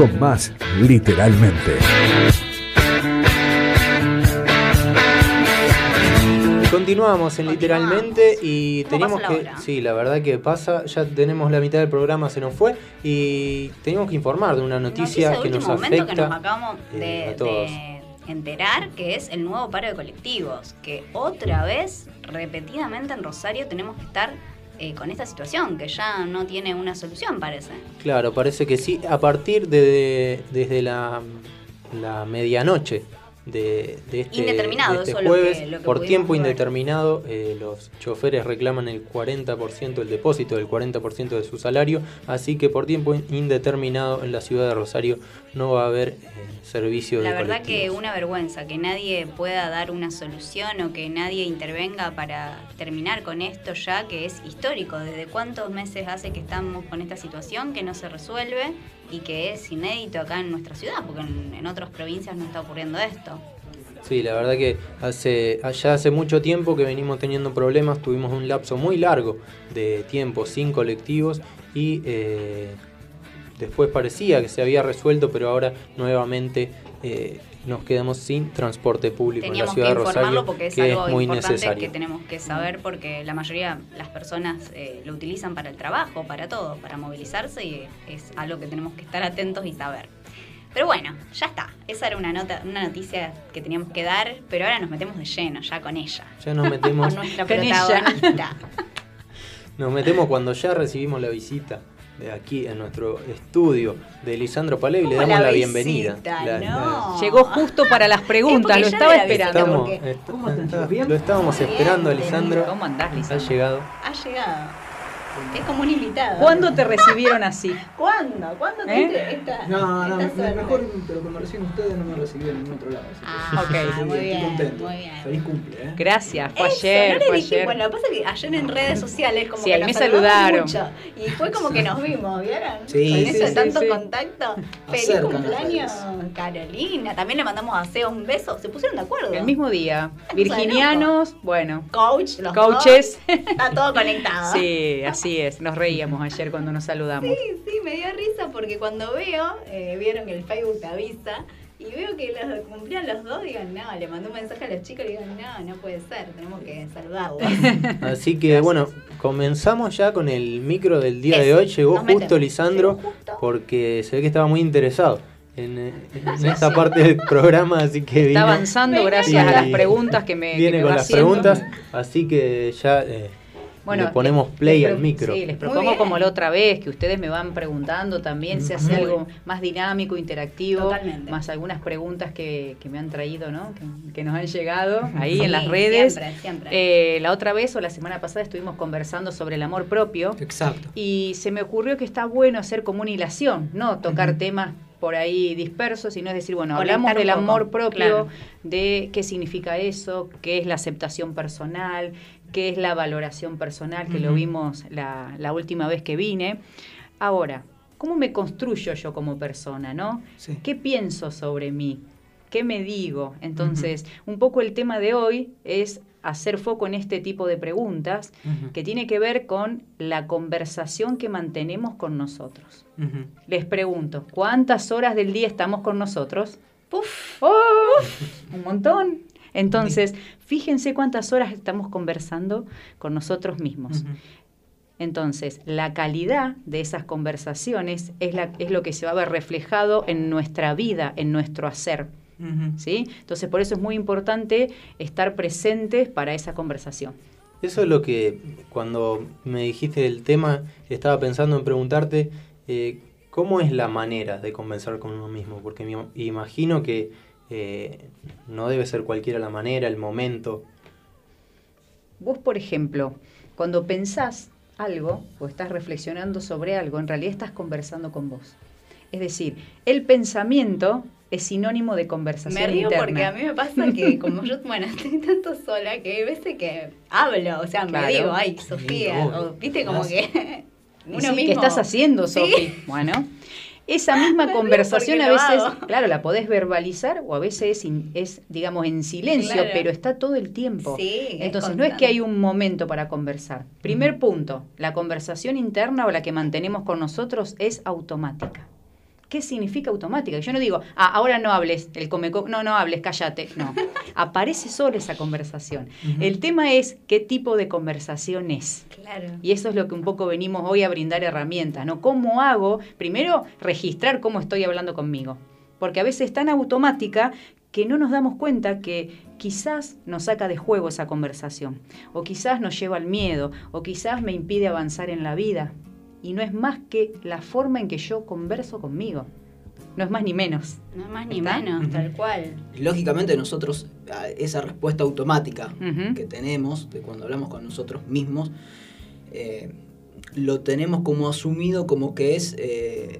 Speaker 9: Con
Speaker 10: más literalmente.
Speaker 8: Continuamos en literalmente y
Speaker 5: ¿Cómo
Speaker 8: teníamos
Speaker 5: pasa la
Speaker 8: que, sí, la verdad que pasa, ya tenemos la mitad del programa, se nos fue y teníamos que informar de una noticia,
Speaker 5: Noticia de
Speaker 8: que nos afecta
Speaker 5: que nos acabamos
Speaker 8: eh,
Speaker 5: de,
Speaker 8: a todos.
Speaker 5: de enterar que es el nuevo paro de colectivos, que otra vez, repetidamente en Rosario, tenemos que estar eh, con esta situación, que ya no tiene una solución, parece.
Speaker 1: Claro, parece que sí. A partir de desde la, la medianoche de, de este,
Speaker 5: Indeterminado,
Speaker 1: de este
Speaker 5: eso es lo que-
Speaker 1: jueves,
Speaker 5: lo que
Speaker 1: por tiempo indeterminado, eh, los choferes reclaman el 40%, el depósito del 40% de su salario, así que por tiempo indeterminado en la ciudad de Rosario no va a haber servicio de
Speaker 5: La verdad que una vergüenza que nadie pueda dar una solución o que nadie intervenga para terminar con esto ya que es histórico. ¿Desde cuántos meses hace que estamos con esta situación que no se resuelve y que es inédito acá en nuestra ciudad? Porque en, en otras provincias no está ocurriendo esto.
Speaker 1: Sí, la verdad que hace allá hace mucho tiempo que venimos teniendo problemas, tuvimos un lapso muy largo de tiempo sin colectivos y eh, después parecía que se había resuelto, pero ahora nuevamente eh, nos quedamos sin transporte público en la
Speaker 5: Teníamos que
Speaker 1: ciudad de Rosario,
Speaker 5: porque es
Speaker 1: que
Speaker 5: algo
Speaker 1: es muy
Speaker 5: importante
Speaker 1: necesario.
Speaker 5: que tenemos que saber porque la mayoría de las personas eh, lo utilizan para el trabajo, para todo, para movilizarse y es algo que tenemos que estar atentos y saber. Pero bueno, ya está. Esa era una nota, una noticia que teníamos que dar, pero ahora nos metemos de lleno ya con ella.
Speaker 1: Ya nos metemos,
Speaker 5: Con nuestra
Speaker 6: ella.
Speaker 5: protagonista.
Speaker 1: nos metemos cuando ya recibimos la visita aquí en nuestro estudio de Lisandro Paleo y le
Speaker 5: ¿Cómo
Speaker 1: damos la,
Speaker 5: la
Speaker 1: bienvenida.
Speaker 5: visita?
Speaker 1: La-
Speaker 5: No.
Speaker 6: Llegó justo para las preguntas,
Speaker 5: Es
Speaker 6: lo estaba
Speaker 5: era
Speaker 6: esperando.
Speaker 1: Estamos,
Speaker 5: porque-
Speaker 1: est-
Speaker 11: ¿Cómo están,
Speaker 1: está-
Speaker 11: chicos? ¿Bien?
Speaker 1: lo estábamos
Speaker 5: Bien,
Speaker 1: esperando,
Speaker 5: bien.
Speaker 1: Lisandro.
Speaker 6: ¿Cómo andás,
Speaker 1: Ha
Speaker 6: Lisandro?
Speaker 1: llegado.
Speaker 5: Ha llegado. Es como un invitado.
Speaker 6: ¿Cuándo te recibieron así?
Speaker 5: ¿Cuándo? ¿Cuándo
Speaker 6: ¿Eh?
Speaker 5: tuviste esta,
Speaker 11: No, no,
Speaker 5: esta
Speaker 11: me- mejor, pero cuando recién ustedes no me recibieron en ningún otro lado. así que
Speaker 5: Ah,
Speaker 11: estoy
Speaker 6: ok.
Speaker 5: muy
Speaker 11: estoy
Speaker 5: bien,
Speaker 11: contento.
Speaker 5: muy bien.
Speaker 11: Feliz cumple, ¿eh?
Speaker 6: Gracias, fue
Speaker 5: Eso,
Speaker 6: ayer,
Speaker 5: no le
Speaker 6: fue
Speaker 5: dije-
Speaker 6: ayer.
Speaker 5: Bueno, lo que pasa es que ayer en redes sociales como
Speaker 6: Sí,
Speaker 5: que nos
Speaker 6: me saludaron.
Speaker 5: mucho y fue como que nos vimos, ¿vieron?
Speaker 11: Sí,
Speaker 5: Con
Speaker 11: sí,
Speaker 5: eso de
Speaker 11: sí,
Speaker 5: tanto
Speaker 6: sí.
Speaker 5: contacto. Feliz
Speaker 11: Acercan
Speaker 5: cumpleaños. Carolina. También le mandamos a Seo un beso. Se pusieron de acuerdo.
Speaker 6: El mismo día. Virginianos, bueno,
Speaker 5: Coach, los
Speaker 6: coaches.
Speaker 5: dos. Está todo conectado.
Speaker 6: Sí, así es. Nos reíamos ayer cuando nos saludamos.
Speaker 5: Sí, sí, me dio risa porque cuando veo, eh, vieron que el Facebook te avisa, y veo que los cumplían los dos, digo, no, le mandó un mensaje a los chicos y digo, no, no puede ser, tenemos que saludarlos.
Speaker 1: Así que bueno, comenzamos ya con el micro del día de hoy. Llegó justo
Speaker 5: metemos.
Speaker 1: Lisandro
Speaker 5: Llegó justo.
Speaker 1: porque se ve que estaba muy interesado en, en esta parte del programa, así que
Speaker 6: Está
Speaker 1: vino,
Speaker 6: avanzando gracias a las preguntas que me, que
Speaker 1: viene
Speaker 6: me
Speaker 1: con
Speaker 6: va
Speaker 1: las
Speaker 6: haciendo.
Speaker 1: preguntas, así que ya eh, le ponemos play al micro.
Speaker 6: Sí, les propongo como la otra vez, que ustedes me van preguntando también, se hace
Speaker 11: Muy
Speaker 6: algo más dinámico, interactivo,
Speaker 5: Totalmente.
Speaker 6: más algunas preguntas que, que me han traído, ¿no? Que, que nos han llegado ahí
Speaker 5: Sí,
Speaker 6: en las redes.
Speaker 5: Siempre, siempre.
Speaker 6: Eh, la otra vez o la semana pasada estuvimos conversando sobre el amor propio.
Speaker 11: Exacto.
Speaker 6: Y se me ocurrió que está bueno hacer como una hilación, no tocar temas por ahí dispersos, sino es decir, bueno,
Speaker 5: Conectar
Speaker 6: hablamos del
Speaker 5: poco,
Speaker 6: amor propio,
Speaker 5: claro.
Speaker 6: de qué significa eso, qué es la aceptación personal, qué es la valoración personal, que lo
Speaker 11: Ujú.
Speaker 6: vimos la, la última vez que vine. Ahora, ¿cómo me construyo yo como persona, no?
Speaker 11: Sí.
Speaker 6: ¿Qué pienso sobre mí? ¿Qué me digo? Entonces, un poco el tema de hoy es hacer foco en este tipo de preguntas que tiene que ver con la conversación que mantenemos con nosotros. Les pregunto, ¿cuántas horas del día estamos con nosotros?
Speaker 5: Puf.
Speaker 6: ¡Oh! Un montón. Entonces, fíjense cuántas horas estamos conversando con nosotros mismos. Entonces, la calidad de esas conversaciones es, la, es lo que se va a ver reflejado en nuestra vida, en nuestro hacer. ¿sí? Entonces, por eso es muy importante estar presentes para esa conversación.
Speaker 1: Eso es lo que cuando me dijiste el tema, estaba pensando en preguntarte eh, cómo es la manera de conversar con uno mismo, porque me imagino que eh, no debe ser cualquiera la manera, el momento.
Speaker 6: Vos, por ejemplo, cuando pensás algo o estás reflexionando sobre algo, en realidad estás conversando con vos. Es decir, el pensamiento es sinónimo de conversación
Speaker 5: Me río
Speaker 6: interna.
Speaker 5: porque a mí me pasa que como yo, bueno, estoy tanto sola que hay veces que hablo, o sea,
Speaker 6: Claro.
Speaker 5: me digo, ay, Sofía, o viste como que uno
Speaker 6: sí,
Speaker 5: mismo.
Speaker 6: ¿Qué estás haciendo,
Speaker 5: Sí.
Speaker 6: Sofi? Bueno, esa misma
Speaker 5: Me
Speaker 6: conversación a veces, claro, la podés verbalizar o a veces es, in- es, digamos, en silencio,
Speaker 5: Claro.
Speaker 6: pero está todo el tiempo.
Speaker 5: Sí, es
Speaker 6: Entonces, no es que hay un momento para conversar. Primer punto, la conversación interna o la que mantenemos con nosotros es automática. ¿Qué significa automática? Yo no digo, ah, ahora no hables, el come no, no hables, cállate. No, aparece sola esa conversación. El tema es qué tipo de conversación es.
Speaker 5: Claro.
Speaker 6: Y eso es lo que un poco venimos hoy a brindar herramientas, ¿no? ¿Cómo hago? Primero, registrar cómo estoy hablando conmigo. Porque a veces es tan automática que no nos damos cuenta que quizás nos saca de juego esa conversación, o quizás nos lleva al miedo, o quizás me impide avanzar en la vida. Y no es más que la forma en que yo converso conmigo. No es más ni menos.
Speaker 5: No es más ni
Speaker 6: ¿Está?
Speaker 5: menos, tal cual.
Speaker 11: Lógicamente nosotros, esa respuesta automática que tenemos de cuando hablamos con nosotros mismos, eh, lo tenemos como asumido como que es eh,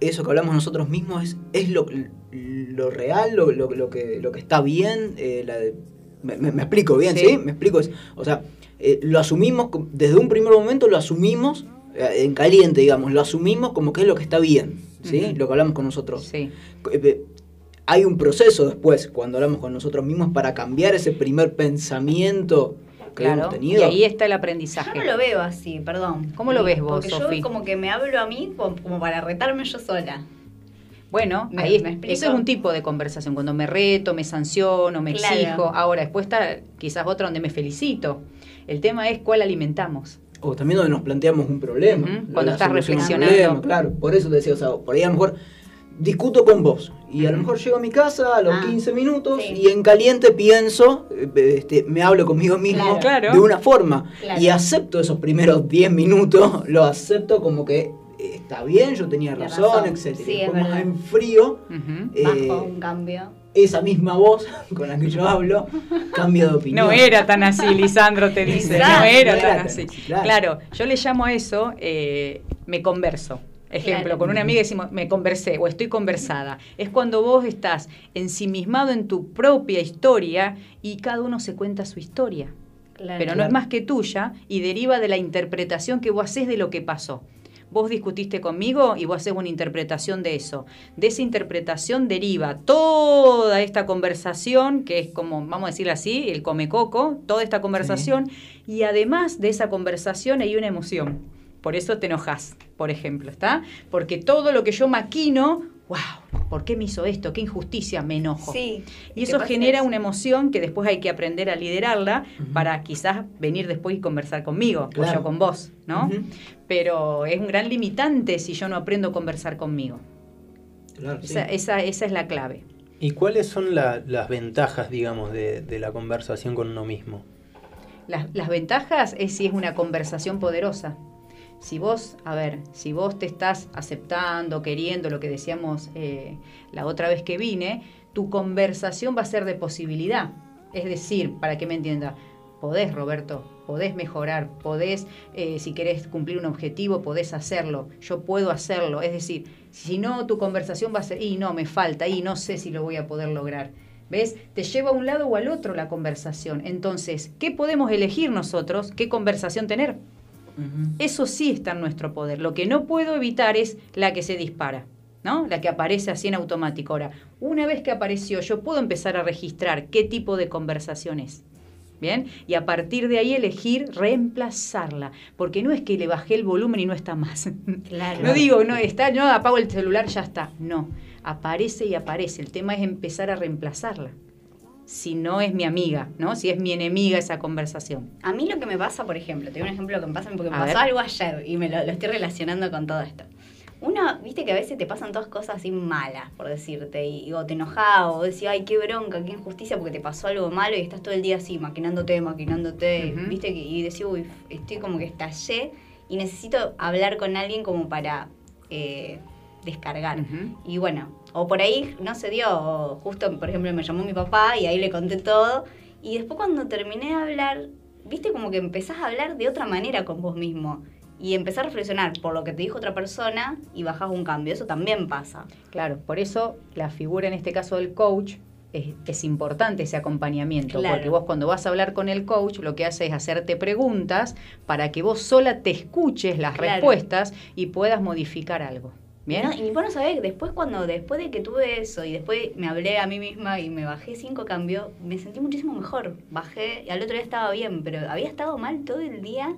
Speaker 11: eso que hablamos nosotros mismos es, es lo, lo real, lo, lo- lo que, lo que está bien. eh, la de- me, me- me explico bien,
Speaker 6: Sí.
Speaker 11: ¿sí? Me explico. Es, o sea, eh, lo asumimos, desde un primer momento lo asumimos eh, en caliente, digamos, lo asumimos como que es lo que está bien, ¿sí?
Speaker 6: Ujú.
Speaker 11: Lo que hablamos con nosotros.
Speaker 6: Sí.
Speaker 11: Eh, hay un proceso después, cuando hablamos con nosotros mismos, para cambiar ese primer pensamiento que
Speaker 6: Claro.
Speaker 11: hemos
Speaker 6: Y
Speaker 11: tenido.
Speaker 6: ahí está el
Speaker 5: Yo
Speaker 6: aprendizaje.
Speaker 5: no lo veo así, perdón.
Speaker 6: ¿Cómo lo ves vos,
Speaker 5: Porque yo como que me hablo a mí como, para retarme yo sola.
Speaker 6: Bueno,
Speaker 5: ¿Me-
Speaker 6: ahí es-
Speaker 5: me explico?
Speaker 6: eso es un tipo de conversación, cuando me reto, me sanciono, me
Speaker 5: Claro.
Speaker 6: exijo. Ahora, después está quizás otra donde me felicito. El tema es cuál alimentamos.
Speaker 11: O también donde nos planteamos un problema.
Speaker 6: Cuando estás reflexionando.
Speaker 11: problema, claro, por eso te decía, o sea, por ahí a lo mejor discuto con vos y a lo mejor llego a mi casa a los
Speaker 5: Ah,
Speaker 11: 15 minutos
Speaker 5: sí.
Speaker 11: y en caliente pienso, eh, este, me hablo conmigo mismo
Speaker 6: Claro.
Speaker 11: de una forma
Speaker 5: Claro.
Speaker 11: y acepto esos primeros 10 minutos, lo acepto como que eh, está bien, yo tenía razón,
Speaker 5: razón.
Speaker 11: etcétera.
Speaker 5: Sí, es verdad.
Speaker 11: en frío, eh,
Speaker 5: Bajo un cambio.
Speaker 11: Esa misma voz con la que yo hablo cambia de opinión.
Speaker 6: No era tan así, Lisandro te dice. No era
Speaker 11: No
Speaker 6: tan
Speaker 11: era
Speaker 6: así.
Speaker 11: tan así, claro.
Speaker 6: Claro, yo le llamo a eso, eh, me converso. Ejemplo,
Speaker 5: Claro.
Speaker 6: con una amiga decimos, me conversé o estoy conversada. Es cuando vos estás ensimismado en tu propia historia y cada uno se cuenta su historia.
Speaker 5: Claro.
Speaker 6: pero no es más que tuya y deriva de la interpretación que vos haces de lo que pasó. Vos discutiste conmigo y vos haces una interpretación de eso. De esa interpretación deriva toda esta conversación, que es como, vamos a decirlo así, el come coco, toda esta conversación, y además de esa conversación hay una emoción. Por eso te enojas, por ejemplo, ¿está? Porque todo lo que yo maquino, wow, ¿por qué me hizo esto? ¿Qué injusticia? Me enojo.
Speaker 5: Sí.
Speaker 6: Y
Speaker 5: ¿Qué
Speaker 6: eso genera
Speaker 5: es-
Speaker 6: una emoción que después hay que aprender a liderarla para quizás venir después y conversar conmigo, o yo con vos, ¿no? Pero es un gran limitante si yo no aprendo a conversar conmigo.
Speaker 11: Claro, sí.
Speaker 6: Esa, esa, esa es la clave.
Speaker 1: ¿Y cuáles son la- las ventajas, digamos, de, de la conversación con uno mismo?
Speaker 6: Las, las ventajas es si es una conversación poderosa. Si vos, a ver, si vos te estás aceptando, queriendo, lo que decíamos eh, la otra vez que vine, tu conversación va a ser de posibilidad. Es decir, para que me entienda, podés, Roberto, podés mejorar, podés, eh, si querés cumplir un objetivo, podés hacerlo, yo puedo hacerlo. Es decir, si no, tu conversación va a ser, y no, me falta, y no sé si lo voy a poder lograr. ¿Ves? Te lleva a un lado o al otro la conversación. Entonces, ¿qué podemos elegir nosotros? ¿Qué conversación tener? Eso sí está en nuestro poder. Lo que no puedo evitar es la que se dispara, ¿no? La que aparece así en automático. Ahora, una vez que apareció, yo puedo empezar a registrar qué tipo de conversación es. ¿Bien? Y a partir de ahí elegir reemplazarla. Porque no es que le bajé el volumen y no está más.
Speaker 5: Claro.
Speaker 6: No digo, no, está, no, apago el celular, ya está. No, aparece y aparece. El tema es empezar a reemplazarla. Si no es mi amiga, ¿no? Si es mi enemiga esa conversación.
Speaker 5: A mí lo que me pasa, por ejemplo, te doy un ejemplo que me pasa porque me
Speaker 6: A
Speaker 5: pasó
Speaker 6: ver.
Speaker 5: algo ayer y me lo, lo estoy relacionando con todo esto. Uno, viste que a veces te pasan todas cosas así malas, por decirte, y, o te enojás, o decís, ay, qué bronca, qué injusticia, porque te pasó algo malo y estás todo el día así, maquinándote, maquinándote, viste, y decís, uy, estoy como que estallé y necesito hablar con alguien como para eh, descargar. Y bueno, o por ahí no se dio, o justo, por ejemplo, me llamó mi papá y ahí le conté todo. Y después cuando terminé de hablar, viste como que empezás a hablar de otra manera con vos mismo. Y empezás a reflexionar por lo que te dijo otra persona y bajás un cambio. Eso también pasa.
Speaker 6: Claro, por eso la figura en este caso del coach es, es importante ese acompañamiento,
Speaker 5: Claro.
Speaker 6: porque vos cuando vas a hablar con el coach lo que hace es hacerte preguntas para que vos sola te escuches las
Speaker 5: Claro.
Speaker 6: respuestas y puedas modificar algo.
Speaker 5: Y vos no sabés, después cuando, después de que tuve eso y después me hablé a mí misma y me bajé cinco cambios, me sentí muchísimo mejor. Bajé y al otro día estaba bien, pero había estado mal todo el día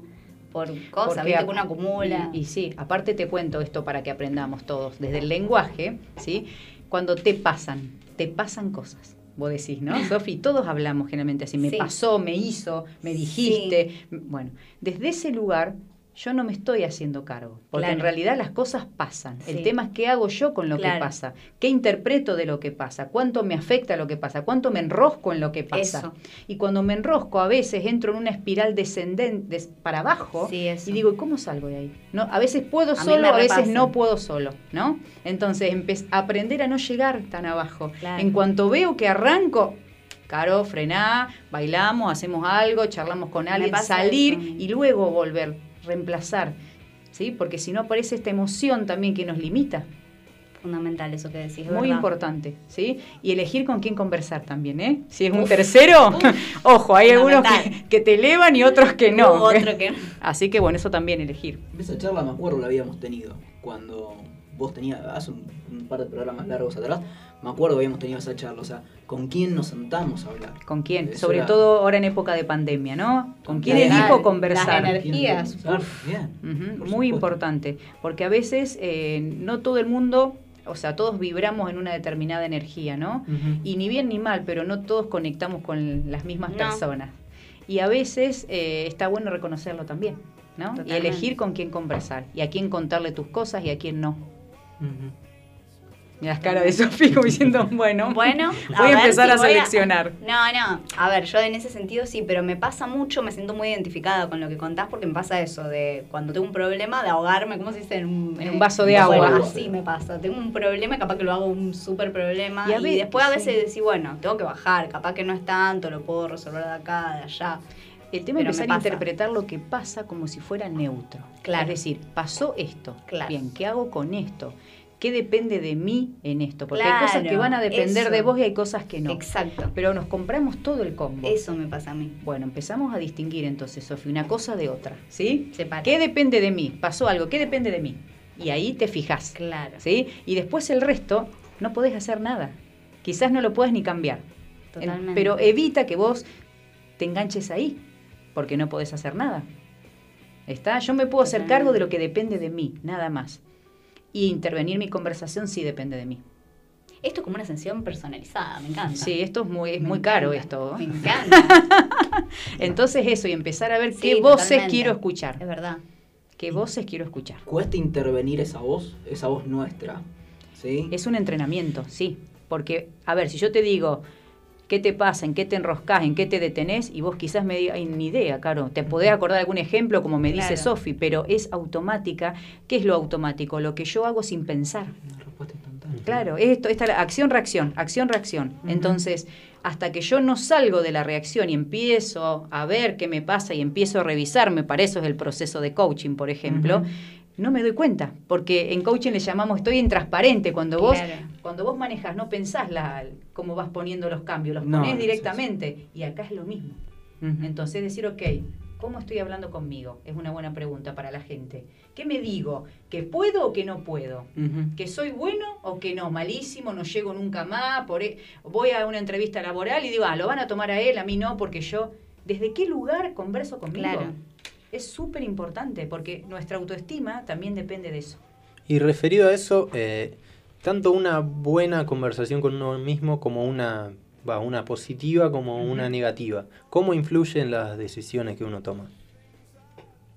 Speaker 5: por cosas,
Speaker 6: Porque
Speaker 5: viste, que uno acumula.
Speaker 6: Y, y sí, aparte te cuento esto para que aprendamos todos. Desde el lenguaje, ¿sí? Cuando te pasan, te pasan cosas. Vos decís, ¿no? Sofi, todos hablamos generalmente así. Me
Speaker 5: Sí.
Speaker 6: pasó, me hizo, me dijiste. Bueno, desde ese lugar yo no me estoy haciendo cargo, porque
Speaker 5: Claro.
Speaker 6: en realidad las cosas pasan.
Speaker 5: Sí.
Speaker 6: El tema es qué hago yo con lo
Speaker 5: Claro.
Speaker 6: que pasa, qué interpreto de lo que pasa, cuánto me afecta lo que pasa, cuánto me enrosco en lo que pasa.
Speaker 5: Eso.
Speaker 6: Y cuando me enrosco a veces entro en una espiral descendente des- para abajo
Speaker 5: Sí,
Speaker 6: y digo, ¿y cómo salgo de ahí? ¿No? A veces puedo
Speaker 5: A
Speaker 6: solo, a veces no puedo solo, ¿no? Entonces, aprender a no llegar tan abajo.
Speaker 5: Claro.
Speaker 6: En cuanto veo que arranco, Caro, frená, bailamos, hacemos algo, charlamos con alguien, salir
Speaker 5: eso.
Speaker 6: y luego volver, reemplazar. ¿Sí? Porque si no aparece esta emoción también que nos limita.
Speaker 5: Fundamental eso que decís.
Speaker 6: Muy
Speaker 5: verdad.
Speaker 6: importante, ¿sí? Y elegir con quién conversar también, ¿eh? Si es un tercero, ojo, hay algunos que, te elevan y otros que no.
Speaker 5: U otro que no.
Speaker 6: Así que bueno, eso también elegir.
Speaker 11: Esa charla me acuerdo la habíamos tenido cuando vos tenías, hace un, un par de programas largos atrás, me acuerdo que habíamos tenido esa charla, o sea, ¿con quién nos sentamos a hablar?
Speaker 6: ¿Con quién?
Speaker 11: Eso
Speaker 6: Sobre
Speaker 11: era-
Speaker 6: todo ahora en época de pandemia, ¿no? ¿Con quién elijo
Speaker 5: Las
Speaker 6: conversar?
Speaker 5: energías.
Speaker 11: Claro, bien.
Speaker 6: Muy
Speaker 11: supuesto.
Speaker 6: importante, porque a veces eh, no todo el mundo, o sea, todos vibramos en una determinada energía, ¿no? Y ni bien ni mal, pero no todos conectamos con las mismas
Speaker 5: No.
Speaker 6: personas. Y a veces eh, está bueno reconocerlo también, ¿no? Y elegir con quién conversar, y a quién contarle tus cosas y a quién no. Mira las caras de Sofía como diciendo, bueno,
Speaker 5: Bueno,
Speaker 6: voy a, empezar
Speaker 5: si
Speaker 6: a seleccionar.
Speaker 5: No, no. A ver, yo en ese sentido sí, pero me pasa mucho, me siento muy identificada con lo que contás porque me pasa eso, de cuando tengo un problema, de ahogarme, ¿cómo se dice? En un,
Speaker 6: En un vaso de
Speaker 5: Bueno,
Speaker 6: agua.
Speaker 5: así me pasa. Tengo un problema, capaz que lo hago un súper problema.
Speaker 6: Y
Speaker 5: después a
Speaker 6: sí.
Speaker 5: veces decís, bueno, tengo que bajar, capaz que no es tanto, lo puedo resolver de acá, de allá.
Speaker 6: El tema es empezar a interpretar lo que pasa como si fuera neutro.
Speaker 5: Claro.
Speaker 6: Es decir, pasó esto.
Speaker 5: Claro.
Speaker 6: Bien, ¿qué hago con esto? ¿Qué depende de mí en esto? Porque hay cosas que van a depender
Speaker 5: eso.
Speaker 6: de vos y hay cosas que no.
Speaker 5: Exacto.
Speaker 6: Pero nos compramos todo el combo.
Speaker 5: Eso me pasa a mí.
Speaker 6: Bueno, empezamos a distinguir entonces, Sofía, una cosa de otra. ¿Sí?
Speaker 5: Separa.
Speaker 6: ¿Qué depende de mí? Pasó algo, ¿qué depende de mí? Y ahí te fijas.
Speaker 5: Claro.
Speaker 6: ¿Sí? Y después el resto no podés hacer nada. Quizás no lo puedas ni cambiar. En-
Speaker 5: Totalmente.
Speaker 6: Pero evita que vos te enganches ahí, porque no podés hacer nada. ¿Está? Yo me puedo hacer cargo de lo que depende de mí, nada más. Y intervenir mi conversación sí depende de mí.
Speaker 5: Esto es como una sesión personalizada, me encanta.
Speaker 6: Sí, esto es muy, es
Speaker 5: Me
Speaker 6: muy caro esto.
Speaker 5: Me encanta.
Speaker 6: Entonces eso, y empezar a ver
Speaker 5: Sí,
Speaker 6: qué voces
Speaker 5: totalmente.
Speaker 6: quiero
Speaker 5: Es
Speaker 6: escuchar.
Speaker 5: verdad.
Speaker 6: ¿Qué voces quiero escuchar?
Speaker 11: Cuesta intervenir esa voz, esa voz nuestra, ¿sí?
Speaker 6: Es un entrenamiento, sí. Porque, a ver, si yo te digo, ¿qué te pasa? ¿En qué te enroscás? ¿En qué te detenés? Y vos quizás me digas, "Ay, ni idea, Caro. Te podés acordar de algún ejemplo, como me dice
Speaker 5: Claro.
Speaker 6: Sofi, pero es automática. ¿Qué es lo automático? Lo que yo hago sin pensar.
Speaker 11: Una respuesta instantánea.
Speaker 6: Claro, es esto, esta acción-reacción, acción-reacción. Entonces, hasta que yo no salgo de la reacción y empiezo a ver qué me pasa y empiezo a revisarme, para eso es el proceso de coaching, por ejemplo. No me doy cuenta, porque en coaching le llamamos estoy intransparente, cuando vos
Speaker 5: Claro.
Speaker 6: cuando vos manejas no pensás la, cómo vas poniendo los cambios, los
Speaker 11: No,
Speaker 6: ponés directamente y acá es lo mismo. Entonces decir, ok, ¿cómo estoy hablando conmigo? Es una buena pregunta para la gente. ¿Qué me digo? ¿Que puedo o que no puedo? Que soy bueno o que no, malísimo, no llego nunca más, por e- voy a una entrevista laboral y digo, ah, lo van a tomar a él, a mí no, porque yo, ¿desde qué lugar converso conmigo?
Speaker 5: Claro.
Speaker 6: Es súper importante porque nuestra autoestima también depende de eso.
Speaker 1: Y referido a eso, eh, tanto una buena conversación con uno mismo como una, va, una positiva como una negativa, ¿cómo influye en las decisiones que uno toma?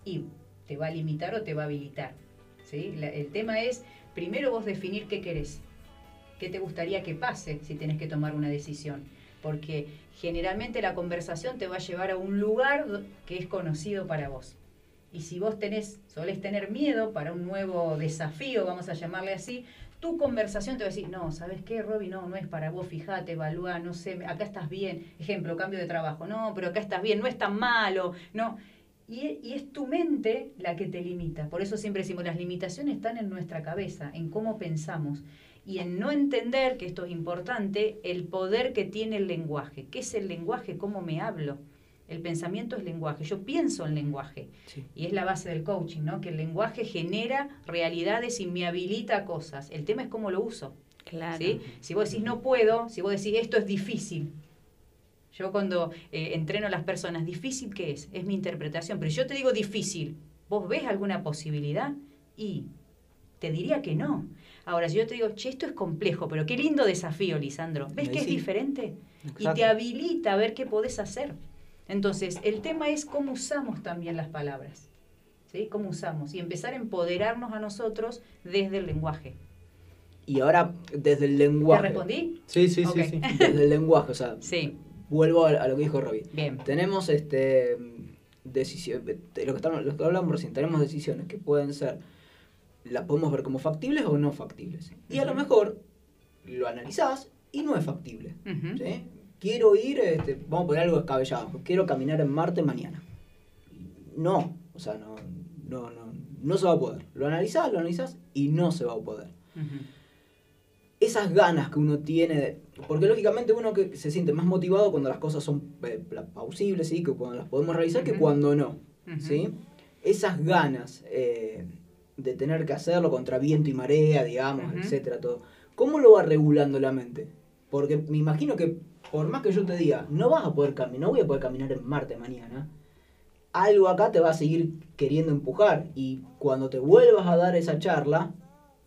Speaker 6: Y te va a limitar o te va a habilitar. ¿sí? La- el tema es, primero vos definir qué querés, qué te gustaría que pase si tenés que tomar una decisión. Porque generalmente la conversación te va a llevar a un lugar que es conocido para vos. Y si vos tenés, solés tener miedo para un nuevo desafío, vamos a llamarle así, tu conversación te va a decir, no, ¿sabes qué, Roby? No, no es para vos, fíjate, evalúa, no sé, acá estás bien. Ejemplo, cambio de trabajo, no, pero acá estás bien, no es tan malo, no. Y, y es tu mente la que te limita. Por eso siempre decimos, las limitaciones están en nuestra cabeza, en cómo pensamos. Y en no entender, que esto es importante, el poder que tiene el lenguaje. ¿Qué es el lenguaje? ¿Cómo me hablo? El pensamiento es lenguaje. Yo pienso en lenguaje.
Speaker 11: Sí.
Speaker 6: Y es la base del coaching, ¿no? Que el lenguaje genera realidades y me habilita cosas. El tema es cómo lo uso.
Speaker 5: Claro.
Speaker 6: ¿sí? Si vos decís no puedo, si vos decís esto es difícil. Yo cuando eh, entreno a las personas, ¿difícil qué es? Es mi interpretación. Pero yo te digo difícil, ¿vos ves alguna posibilidad? Y te diría que no. Ahora, si yo te digo, che, esto es complejo, pero qué lindo desafío, Lisandro. ¿Ves que es diferente? Y te habilita a ver qué podés hacer. Entonces, el tema es cómo usamos también las palabras. ¿sí? ¿Cómo usamos? Y empezar a empoderarnos a nosotros desde el lenguaje.
Speaker 11: Y ahora, desde el
Speaker 6: ¿Te
Speaker 11: lenguaje.
Speaker 6: respondí?
Speaker 1: Sí, sí, sí, sí.
Speaker 11: Desde el lenguaje, o sea,
Speaker 6: Sí,
Speaker 11: vuelvo a, a lo que dijo Robbie.
Speaker 6: bien.
Speaker 11: Tenemos este decisión, de lo que, estamos, lo que hablamos recién, tenemos decisiones que pueden ser, las podemos ver como factibles o no factibles. Y a lo mejor lo analizás y no es factible. Quiero ir, este, vamos a poner algo descabellado, quiero caminar en Marte mañana. No, o sea, no, no, no, no se va a poder. Lo analizás, lo analizás y no se va a poder esas ganas que uno tiene, de- porque lógicamente uno que se siente más motivado cuando las cosas son eh, ¿sí? que cuando las podemos realizar, que cuando no. ¿sí? Esas ganas eh, de tener que hacerlo contra viento y marea, digamos,
Speaker 6: Ujú.
Speaker 11: etcétera, todo. ¿Cómo lo va regulando la mente? Porque me imagino que por más que yo te diga, no vas a poder caminar, no voy a poder caminar en Marte mañana, algo acá te va a seguir queriendo empujar. Y cuando te vuelvas a dar esa charla,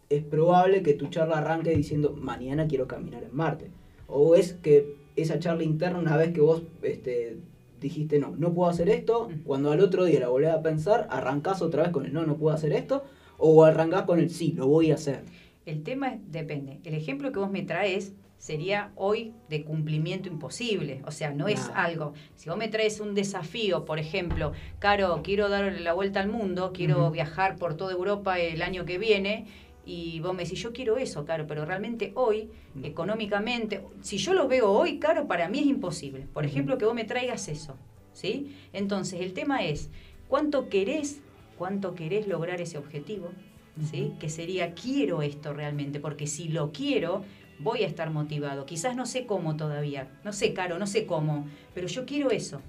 Speaker 11: es probable que tu charla arranque diciendo, mañana quiero caminar en Marte. O es que esa charla interna, una vez que vos este, dijiste, no, no puedo hacer esto, cuando al otro día la volvés a pensar, arrancás otra vez con el no, no puedo hacer esto, o arrancás con el sí, lo voy a hacer.
Speaker 6: El tema es, depende. El ejemplo que vos me traes sería hoy de cumplimiento imposible. O sea, no es algo. Si vos me traes un desafío, por ejemplo, Caro, quiero darle la vuelta al mundo, quiero viajar por toda Europa el año que viene, y vos me decís, yo quiero eso, Caro, pero realmente hoy,
Speaker 11: Mm.
Speaker 6: económicamente, si yo lo veo hoy, Caro, para mí es imposible. Por ejemplo, que vos me traigas eso. ¿Sí? Entonces, el tema es, ¿cuánto querés, cuánto querés lograr ese objetivo? ¿sí? Que sería quiero esto realmente, porque si lo quiero, voy a estar motivado. Quizás no sé cómo todavía, no sé, Caro, no sé cómo, pero yo quiero eso.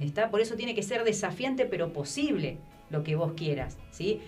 Speaker 6: ¿Está? Por eso tiene que ser desafiante, pero posible lo que vos quieras, ¿sí?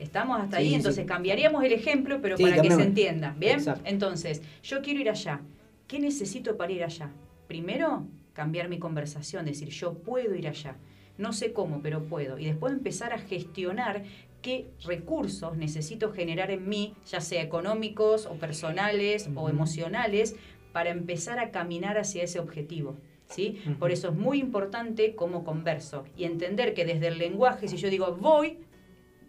Speaker 6: Estamos hasta
Speaker 11: Sí,
Speaker 6: ahí,
Speaker 11: sí.
Speaker 6: entonces cambiaríamos el ejemplo, pero
Speaker 11: Sí,
Speaker 6: para que se entienda, ¿bien?
Speaker 11: Exacto.
Speaker 6: Entonces, yo quiero ir allá. ¿Qué necesito para ir allá? Primero, cambiar mi conversación, decir, yo puedo ir allá. No sé cómo, pero puedo. Y después empezar a gestionar qué recursos necesito generar en mí, ya sea económicos o personales o emocionales, para empezar a caminar hacia ese objetivo. ¿sí? Por eso es muy importante cómo converso y entender que desde el lenguaje, si yo digo voy,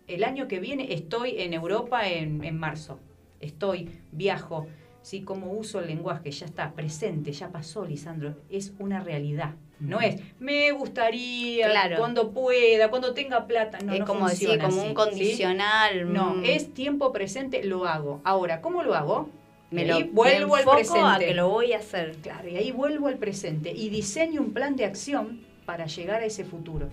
Speaker 6: el año que viene estoy en Europa en, en marzo, estoy, viajo, ¿sí? Cómo uso el lenguaje, ya está, presente, ya pasó, Lisandro, es una realidad. No es, me gustaría,
Speaker 5: Claro.
Speaker 6: cuando pueda, cuando tenga plata. No,
Speaker 5: es
Speaker 6: no
Speaker 5: como decir, como
Speaker 6: así,
Speaker 5: un
Speaker 6: ¿sí?
Speaker 5: condicional.
Speaker 6: No,
Speaker 5: un-
Speaker 6: es tiempo presente, lo hago. Ahora, ¿cómo lo hago?
Speaker 5: me lo
Speaker 6: ahí vuelvo al presente.
Speaker 5: a que lo voy a hacer.
Speaker 6: Claro, y ahí vuelvo al presente y diseño un plan de acción para llegar a ese futuro.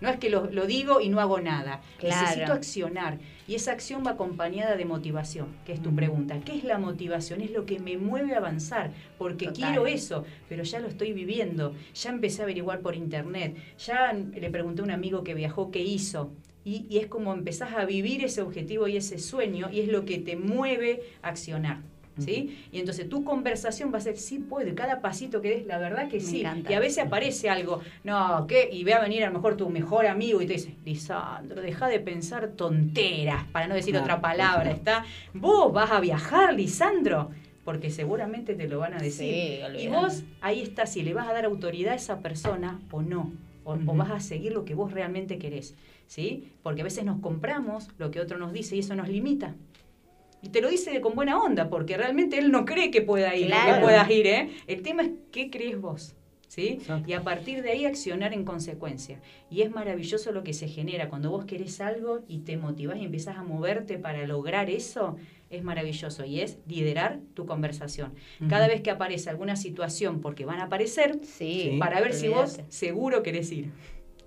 Speaker 6: No es que lo, lo digo y no hago nada.
Speaker 5: Claro.
Speaker 6: Necesito accionar. Y esa acción va acompañada de motivación, que es tu pregunta. ¿Qué es la motivación? Es lo que me mueve a avanzar, porque
Speaker 5: Total.
Speaker 6: quiero eso, pero ya lo estoy viviendo. Ya empecé a averiguar por internet. Ya le pregunté a un amigo que viajó qué hizo. Y, y es como empezás a vivir ese objetivo y ese sueño, y es lo que te mueve a accionar. ¿Sí? Y entonces tu conversación va a ser, sí puedo, y cada pasito que des, la verdad que
Speaker 5: Me
Speaker 6: sí.
Speaker 5: encanta.
Speaker 6: Y a veces aparece algo, no, ¿qué? Y ve a venir a lo mejor tu mejor amigo y te dice, Lisandro, deja de pensar tonteras, para no decir
Speaker 11: Claro.
Speaker 6: otra palabra, ¿está? Vos vas a viajar, Lisandro, porque seguramente te lo van a decir.
Speaker 5: Sí,
Speaker 6: y vos, ahí está, si le vas a dar autoridad a esa persona o no, o, vas a seguir lo que vos realmente querés, ¿sí? Porque a veces nos compramos lo que otro nos dice y eso nos limita. Y te lo dice con buena onda, porque realmente él no cree que pueda ir, o que
Speaker 5: Claro.
Speaker 6: puedas ir, ¿eh? El tema es qué crees vos, ¿sí? Y a partir de ahí accionar en consecuencia. Y es maravilloso lo que se genera cuando vos querés algo y te motivás y empezás a moverte para lograr eso, es maravilloso y es liderar tu conversación. Cada
Speaker 11: Ujú.
Speaker 6: vez que aparece alguna situación, porque van a aparecer,
Speaker 5: Sí.
Speaker 6: Para ver si vos seguro querés ir.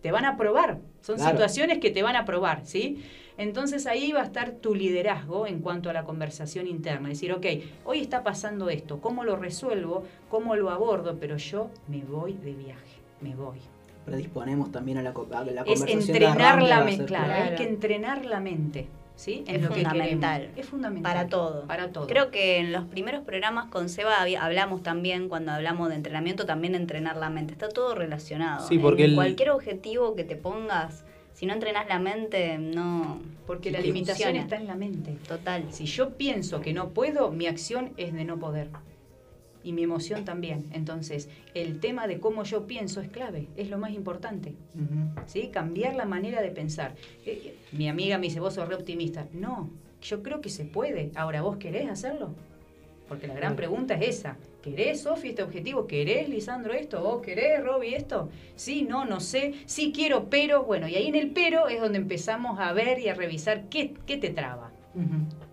Speaker 6: Te van a probar, son
Speaker 11: Claro.
Speaker 6: situaciones que te van a probar, ¿sí? Entonces ahí va a estar tu liderazgo en cuanto a la conversación interna. Decir, ok, hoy está pasando esto, ¿cómo lo resuelvo? ¿Cómo lo abordo? Pero yo me voy de viaje, me voy.
Speaker 11: Predisponemos también a la, a la
Speaker 6: Es
Speaker 11: conversación. de
Speaker 6: entrenar la mente, claro, hay que entrenar la mente, ¿sí?
Speaker 5: Es
Speaker 6: lo que queremos.
Speaker 5: fundamental.
Speaker 6: Es fundamental.
Speaker 5: Para todo.
Speaker 6: Para todo.
Speaker 5: Creo que en los primeros programas con Seba hablamos también, cuando hablamos de entrenamiento, también entrenar la mente. Está todo relacionado.
Speaker 1: Sí, porque
Speaker 5: En
Speaker 1: el-
Speaker 5: cualquier objetivo que te pongas, si no entrenas la mente, no.
Speaker 6: Porque la limitación
Speaker 5: funciona.
Speaker 6: está en la mente.
Speaker 5: Total.
Speaker 6: Si yo pienso que no puedo, mi acción es de no poder. y mi emoción también. Entonces, el tema de cómo yo pienso es clave, es lo más importante. ¿sí? Cambiar la manera de pensar. Eh, mi amiga me dice, vos sos re optimista. No, yo creo que se puede. Ahora, ¿vos querés hacerlo? Porque la gran pregunta es esa. ¿Querés, Sofi, este objetivo? ¿Querés, Lisandro, esto? ¿Vos querés, Robbie, esto? Sí, no, no sé. Sí quiero, pero... Bueno, y ahí en el pero es donde empezamos a ver y a revisar qué, qué te traba.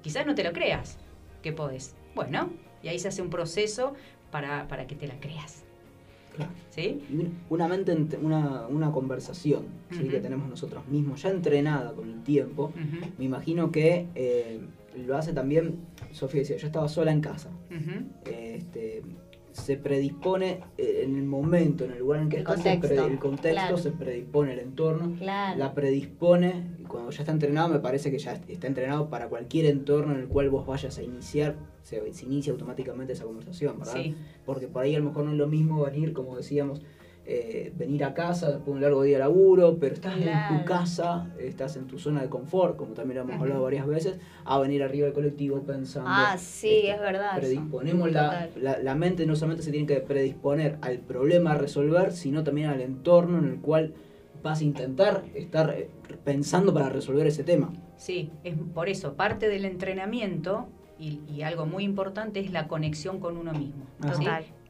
Speaker 6: Quizás no te lo creas que podés. Bueno, y ahí se hace un proceso para, para que te la creas. ¿Sí?
Speaker 11: Y un- Una mente, ent- una, una conversación ¿sí? Que tenemos nosotros mismos, ya entrenada con el tiempo, me imagino que eh, lo hace también, Sofía decía, yo estaba sola en casa. Este, se predispone eh, en el momento, en el lugar en que
Speaker 12: El
Speaker 11: está, se
Speaker 12: contexto,
Speaker 11: pre- el contexto,
Speaker 12: claro.
Speaker 11: se predispone el entorno,
Speaker 12: Claro.
Speaker 11: la predispone, y cuando ya está entrenado me parece que ya está entrenado para cualquier entorno en el cual vos vayas a iniciar, se, se inicia automáticamente esa conversación, ¿verdad?
Speaker 6: Sí.
Speaker 11: Porque por ahí a lo mejor no es lo mismo venir, como decíamos, eh, venir a casa después de un largo día de laburo, pero estás en tu casa, estás en tu zona de confort, como también lo hemos hablado varias veces, a venir arriba del colectivo pensando.
Speaker 12: Ah, sí, es verdad.
Speaker 11: Predisponemos la, la, la mente, no solamente se tiene que predisponer al problema a resolver, sino también al entorno en el cual vas a intentar estar eh, pensando para resolver ese tema.
Speaker 6: Sí, es por eso, parte del entrenamiento y, y algo muy importante es la conexión con uno mismo. ¿sí?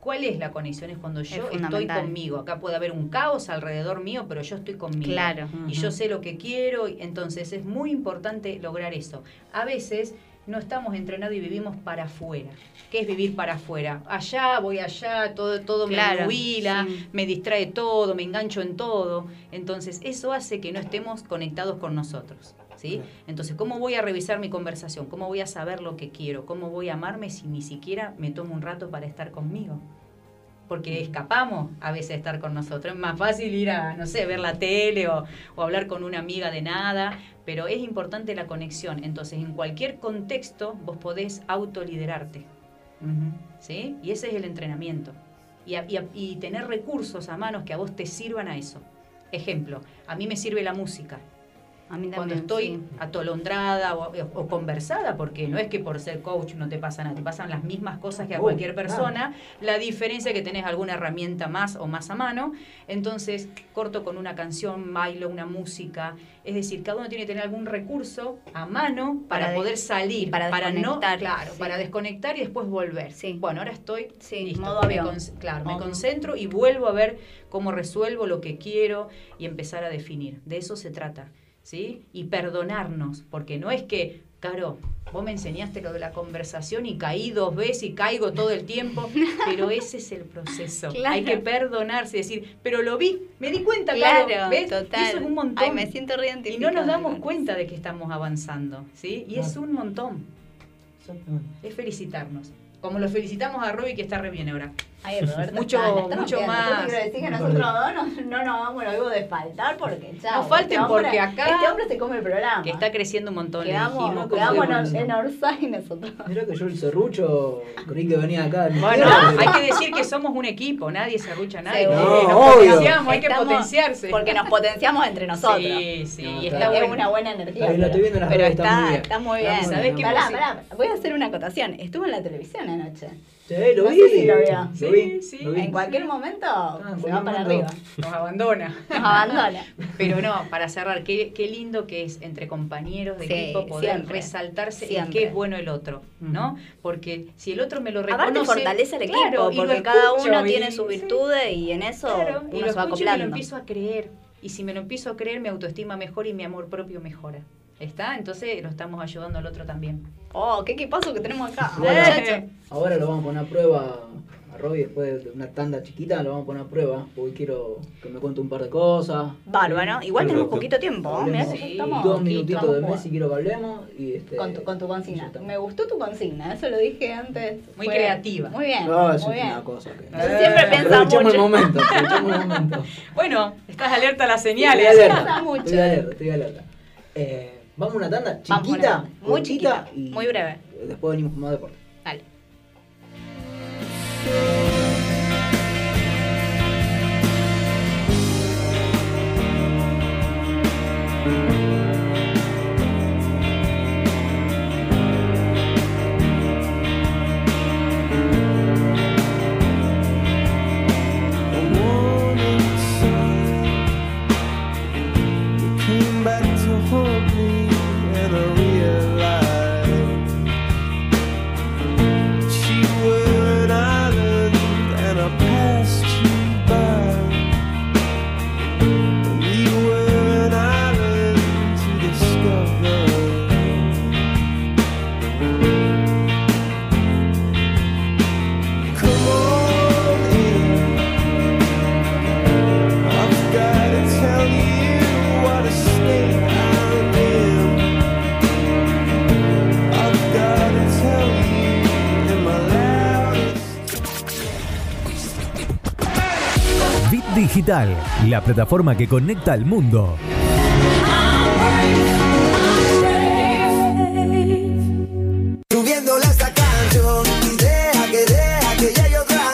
Speaker 6: ¿Cuál es la conexión? Es cuando yo estoy conmigo. Acá puede haber un caos alrededor mío, pero yo estoy conmigo.
Speaker 12: Claro.
Speaker 6: Y yo sé lo que quiero, entonces es muy importante lograr eso. A veces no estamos entrenados y vivimos para afuera. ¿Qué es vivir para afuera? Allá, voy allá, todo, todo
Speaker 12: Claro,
Speaker 6: me nubila,
Speaker 12: sí.
Speaker 6: me distrae todo, me engancho en todo. Entonces, eso hace que no estemos conectados con nosotros. ¿sí? Entonces, ¿cómo voy a revisar mi conversación? ¿Cómo voy a saber lo que quiero? ¿Cómo voy a amarme si ni siquiera me tomo un rato para estar conmigo? Porque escapamos a veces de estar con nosotros. Es más fácil ir a, no sé, ver la tele o, o hablar con una amiga de nada, pero es importante la conexión. Entonces, en cualquier contexto, vos podés autoliderarte. ¿sí? Y ese es el entrenamiento. Y, a- y a- y tener recursos a manos que a vos te sirvan a eso. Ejemplo, a mí me sirve la música.
Speaker 12: A mí
Speaker 6: Cuando estoy
Speaker 12: sí.
Speaker 6: atolondrada o, o conversada, porque no es que por ser coach no te pasa nada, te pasan las mismas cosas que a
Speaker 11: Oh,
Speaker 6: cualquier
Speaker 11: claro.
Speaker 6: persona. La diferencia es que tenés alguna herramienta más o más a mano. Entonces, corto con una canción, bailo una música. Es decir, cada uno tiene que tener algún recurso a mano para,
Speaker 12: Para de-
Speaker 6: poder salir,
Speaker 12: para
Speaker 6: no,
Speaker 12: desconectar,
Speaker 6: claro,
Speaker 12: sí.
Speaker 6: para desconectar y después volver.
Speaker 12: Sí.
Speaker 6: Bueno, ahora estoy
Speaker 12: Sí,
Speaker 6: listo,
Speaker 12: modo
Speaker 6: me
Speaker 12: avión.
Speaker 6: con- claro, me concentro y vuelvo a ver cómo resuelvo lo que quiero y empezar a definir. De eso se trata, ¿sí? Y perdonarnos, porque no es que, Caro, vos me enseñaste lo de la conversación y caí dos veces y caigo todo el tiempo, pero ese es el proceso.
Speaker 12: Claro.
Speaker 6: Hay que perdonarse y decir, pero lo vi, me di cuenta,
Speaker 12: Claro,
Speaker 6: Caro, ¿ves?
Speaker 12: total.
Speaker 6: Y eso es un montón.
Speaker 12: Ay, me siento
Speaker 6: y no nos damos cuenta de que estamos avanzando, ¿sí? Y es un montón. Es felicitarnos. Como lo felicitamos a Robbie que está re bien ahora.
Speaker 12: Ay, Roberto,
Speaker 6: Mucho- mucho más.
Speaker 12: Yo te quiero decir que nosotros dos no, no nos vamos luego de faltar porque chao.
Speaker 6: No falten
Speaker 12: este hombre-
Speaker 6: porque acá-
Speaker 12: Este hombre se come el programa.
Speaker 6: Que está creciendo un montón.
Speaker 12: Quedamos,
Speaker 6: dijimos
Speaker 12: quedamos en, en Orsay nosotros.
Speaker 11: Mirá que yo el serrucho creí que venía acá.
Speaker 6: Bueno,
Speaker 11: pero-
Speaker 6: hay que decir que somos un equipo, nadie se arrucha a nadie. Porque
Speaker 11: No,
Speaker 6: nos
Speaker 11: obvio.
Speaker 6: potenciamos, hay que potenciarse.
Speaker 12: Porque nos potenciamos entre nosotros.
Speaker 6: Sí, sí,
Speaker 11: No,
Speaker 6: y
Speaker 11: está
Speaker 6: está bueno.
Speaker 12: una buena energía.
Speaker 11: Lo estoy viendo en las
Speaker 12: pero
Speaker 11: redes, está
Speaker 12: está,
Speaker 11: muy bien.
Speaker 12: está muy
Speaker 11: Está
Speaker 12: bien.
Speaker 11: muy
Speaker 6: ¿Sabés
Speaker 11: bien.
Speaker 6: qué
Speaker 12: Pará, pará, voy a hacer una acotación. Estuvo en la televisión anoche.
Speaker 11: Sí, lo
Speaker 12: No
Speaker 11: vi.
Speaker 12: sé si lo vio.
Speaker 11: Lo vi,
Speaker 6: Sí,
Speaker 11: lo vi.
Speaker 12: En cualquier momento
Speaker 11: en
Speaker 12: se va para arriba.
Speaker 6: Nos abandona.
Speaker 12: Nos abandona.
Speaker 6: Pero no, para cerrar, qué, qué lindo que es entre compañeros de
Speaker 12: Sí,
Speaker 6: equipo poder
Speaker 12: siempre.
Speaker 6: resaltarse en
Speaker 12: Siempre.
Speaker 6: qué es bueno el otro, ¿no? Porque si el otro me lo reconoce...
Speaker 12: Aparte fortalece al equipo,
Speaker 6: claro,
Speaker 12: porque cada
Speaker 6: escucho
Speaker 12: uno
Speaker 6: y-
Speaker 12: tiene sus
Speaker 6: sí.
Speaker 12: virtudes y en eso
Speaker 6: Claro, y
Speaker 12: uno
Speaker 6: lo
Speaker 12: se va
Speaker 6: escucho y me lo
Speaker 12: acoplando.
Speaker 6: empiezo a creer. Y si me lo empiezo a creer, mi autoestima mejora y mi amor propio mejora. ¿Está? Entonces lo estamos ayudando al otro también.
Speaker 12: Oh, qué equipazo que tenemos acá.
Speaker 11: Bueno,
Speaker 12: muchachos.
Speaker 11: ahora lo vamos a poner a prueba a Robbie después de una tanda chiquita, lo vamos a poner a prueba, porque quiero que me cuente un par de cosas.
Speaker 12: Bárbaro. Igual tenemos poquito tiempo. que estamos
Speaker 11: dos minutitos de Messi quiero que hablemos y este
Speaker 12: con tu, con tu consigna. Me gustó tu consigna, eso lo dije antes.
Speaker 6: Muy creativa.
Speaker 12: Muy bien.
Speaker 11: No, eso
Speaker 12: muy
Speaker 11: es
Speaker 12: bien.
Speaker 11: una cosa que.
Speaker 12: Siempre piensa
Speaker 11: Aprovechemos el
Speaker 12: mucho.
Speaker 11: momento, el momento.
Speaker 6: Bueno, estás alerta a las
Speaker 11: Estoy
Speaker 6: señales.
Speaker 12: Piensa
Speaker 11: alerta,
Speaker 12: mucho.
Speaker 11: estoy alerta, estoy alerta. Eh, vamos a una tanda
Speaker 12: Vamos a una
Speaker 11: chiquita,
Speaker 12: tanda. Muy
Speaker 11: cortita,
Speaker 12: chiquita,
Speaker 11: y
Speaker 12: muy breve.
Speaker 11: Después venimos con más deporte.
Speaker 12: Dale.
Speaker 3: Digital, la plataforma que conecta al mundo.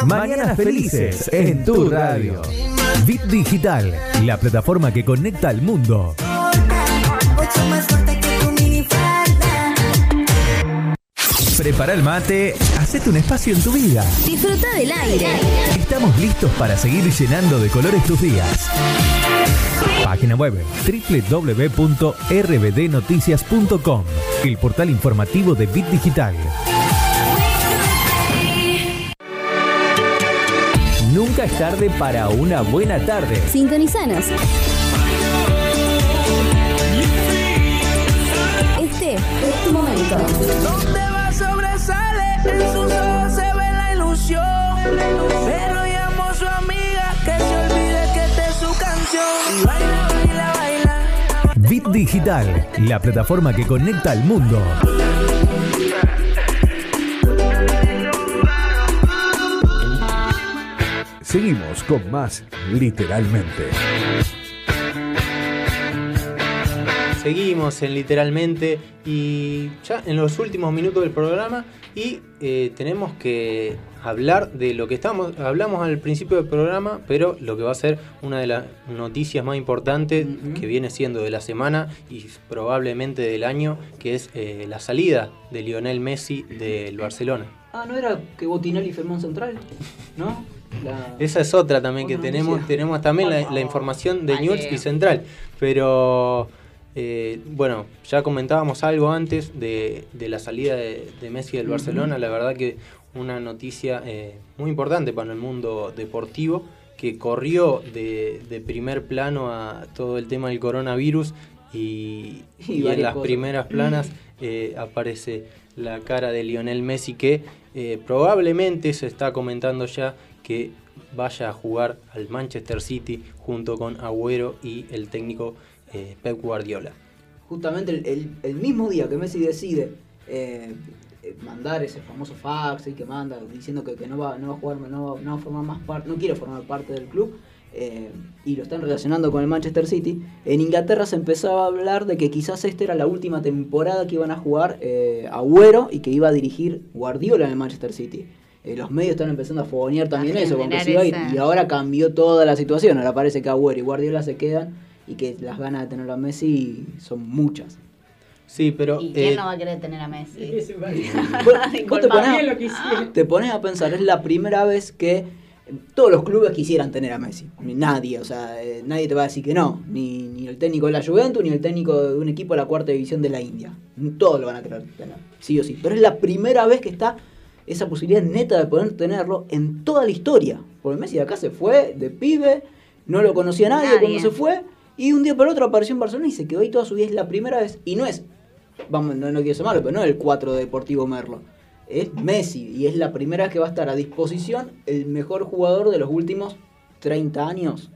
Speaker 3: Mañanas felices en tu radio. Bit Digital, la plataforma que conecta al mundo.
Speaker 4: Mucho más fuerte que
Speaker 3: Prepara el mate, hacete un espacio en tu vida.
Speaker 13: Disfruta del aire.
Speaker 3: Estamos listos para seguir llenando de colores tus días. Página web www.rbdnoticias.com, el portal informativo de Bit Digital. Nunca es tarde para una buena tarde.
Speaker 13: Sintonizanos. Este es tu momento.
Speaker 14: En sus ojos se ve la ilusión. Pero llamo a su amiga que se olvide que esta es su canción. Y baila, baila, baila.
Speaker 3: Bit Digital, la plataforma que conecta al mundo.
Speaker 10: Seguimos con más literalmente.
Speaker 1: Seguimos en literalmente y ya en los últimos minutos del programa y eh, tenemos que hablar de lo que estamos hablamos al principio del programa, pero lo que va a ser una de las noticias más importantes que viene siendo de la semana y probablemente del año, que es eh, la salida de Lionel Messi del Barcelona.
Speaker 11: Ah, ¿no era que Botinelli firmó en Central? ¿No? La-
Speaker 1: Esa es otra también que tenemos.
Speaker 11: noticia.
Speaker 1: Tenemos también la, la información de News y Central. Pero eh, bueno, ya comentábamos algo antes de, de la salida de, de Messi del. Barcelona. La verdad que una noticia eh, muy importante para el mundo deportivo que corrió de, de primer plano a todo el tema del coronavirus y,
Speaker 11: Y
Speaker 1: y en las
Speaker 11: cosas.
Speaker 1: primeras planas eh, aparece la cara de Lionel Messi que probablemente se está comentando ya que vaya a jugar al Manchester City junto con Agüero y el técnico eh, Pep Guardiola.
Speaker 11: Justamente el, el- el mismo día que Messi decide eh, eh, mandar ese famoso fax y que manda diciendo que, que no, va, no va a jugar, no va, no va a formar más parte, no quiere formar parte del club. eh, y lo están relacionando con el Manchester City. En Inglaterra se empezaba a hablar de que quizás esta era la última temporada que iban a jugar eh, Agüero y que iba a dirigir Guardiola en el Manchester City. Eh, los medios están empezando a fogonear también
Speaker 5: A
Speaker 11: eso, con que
Speaker 5: generar
Speaker 11: se iba a ir.
Speaker 5: esa-
Speaker 11: Y ahora cambió toda la situación. Ahora parece que Agüero y Guardiola se quedan y que las ganas de tener a Messi son muchas.
Speaker 1: Sí, pero
Speaker 5: ¿Y quién
Speaker 1: eh,
Speaker 5: no va a querer tener a Messi?
Speaker 11: Vos te pones, a, te pones a pensar, es la primera vez que todos los clubes quisieran tener a Messi. Nadie, o sea, eh, nadie te va a decir que no. Ni, ni el técnico de la Juventus, ni el técnico de un equipo de la cuarta división de la India. Todos lo van a querer tener, sí o sí. Pero es la primera vez que está esa posibilidad neta de poder tenerlo en toda la historia. Porque Messi de acá se fue, de pibe, no lo conocía nadie,
Speaker 5: Nadie.
Speaker 11: cuando se fue. Y un día para otro apareció en Barcelona y se quedó ahí toda su vida. Es la primera vez. Y no es vamos, no, no quiero ser malo, pero no es el 4 de Deportivo Merlo. Es Messi y es la primera vez que va a estar a disposición el mejor jugador de los últimos 30 años.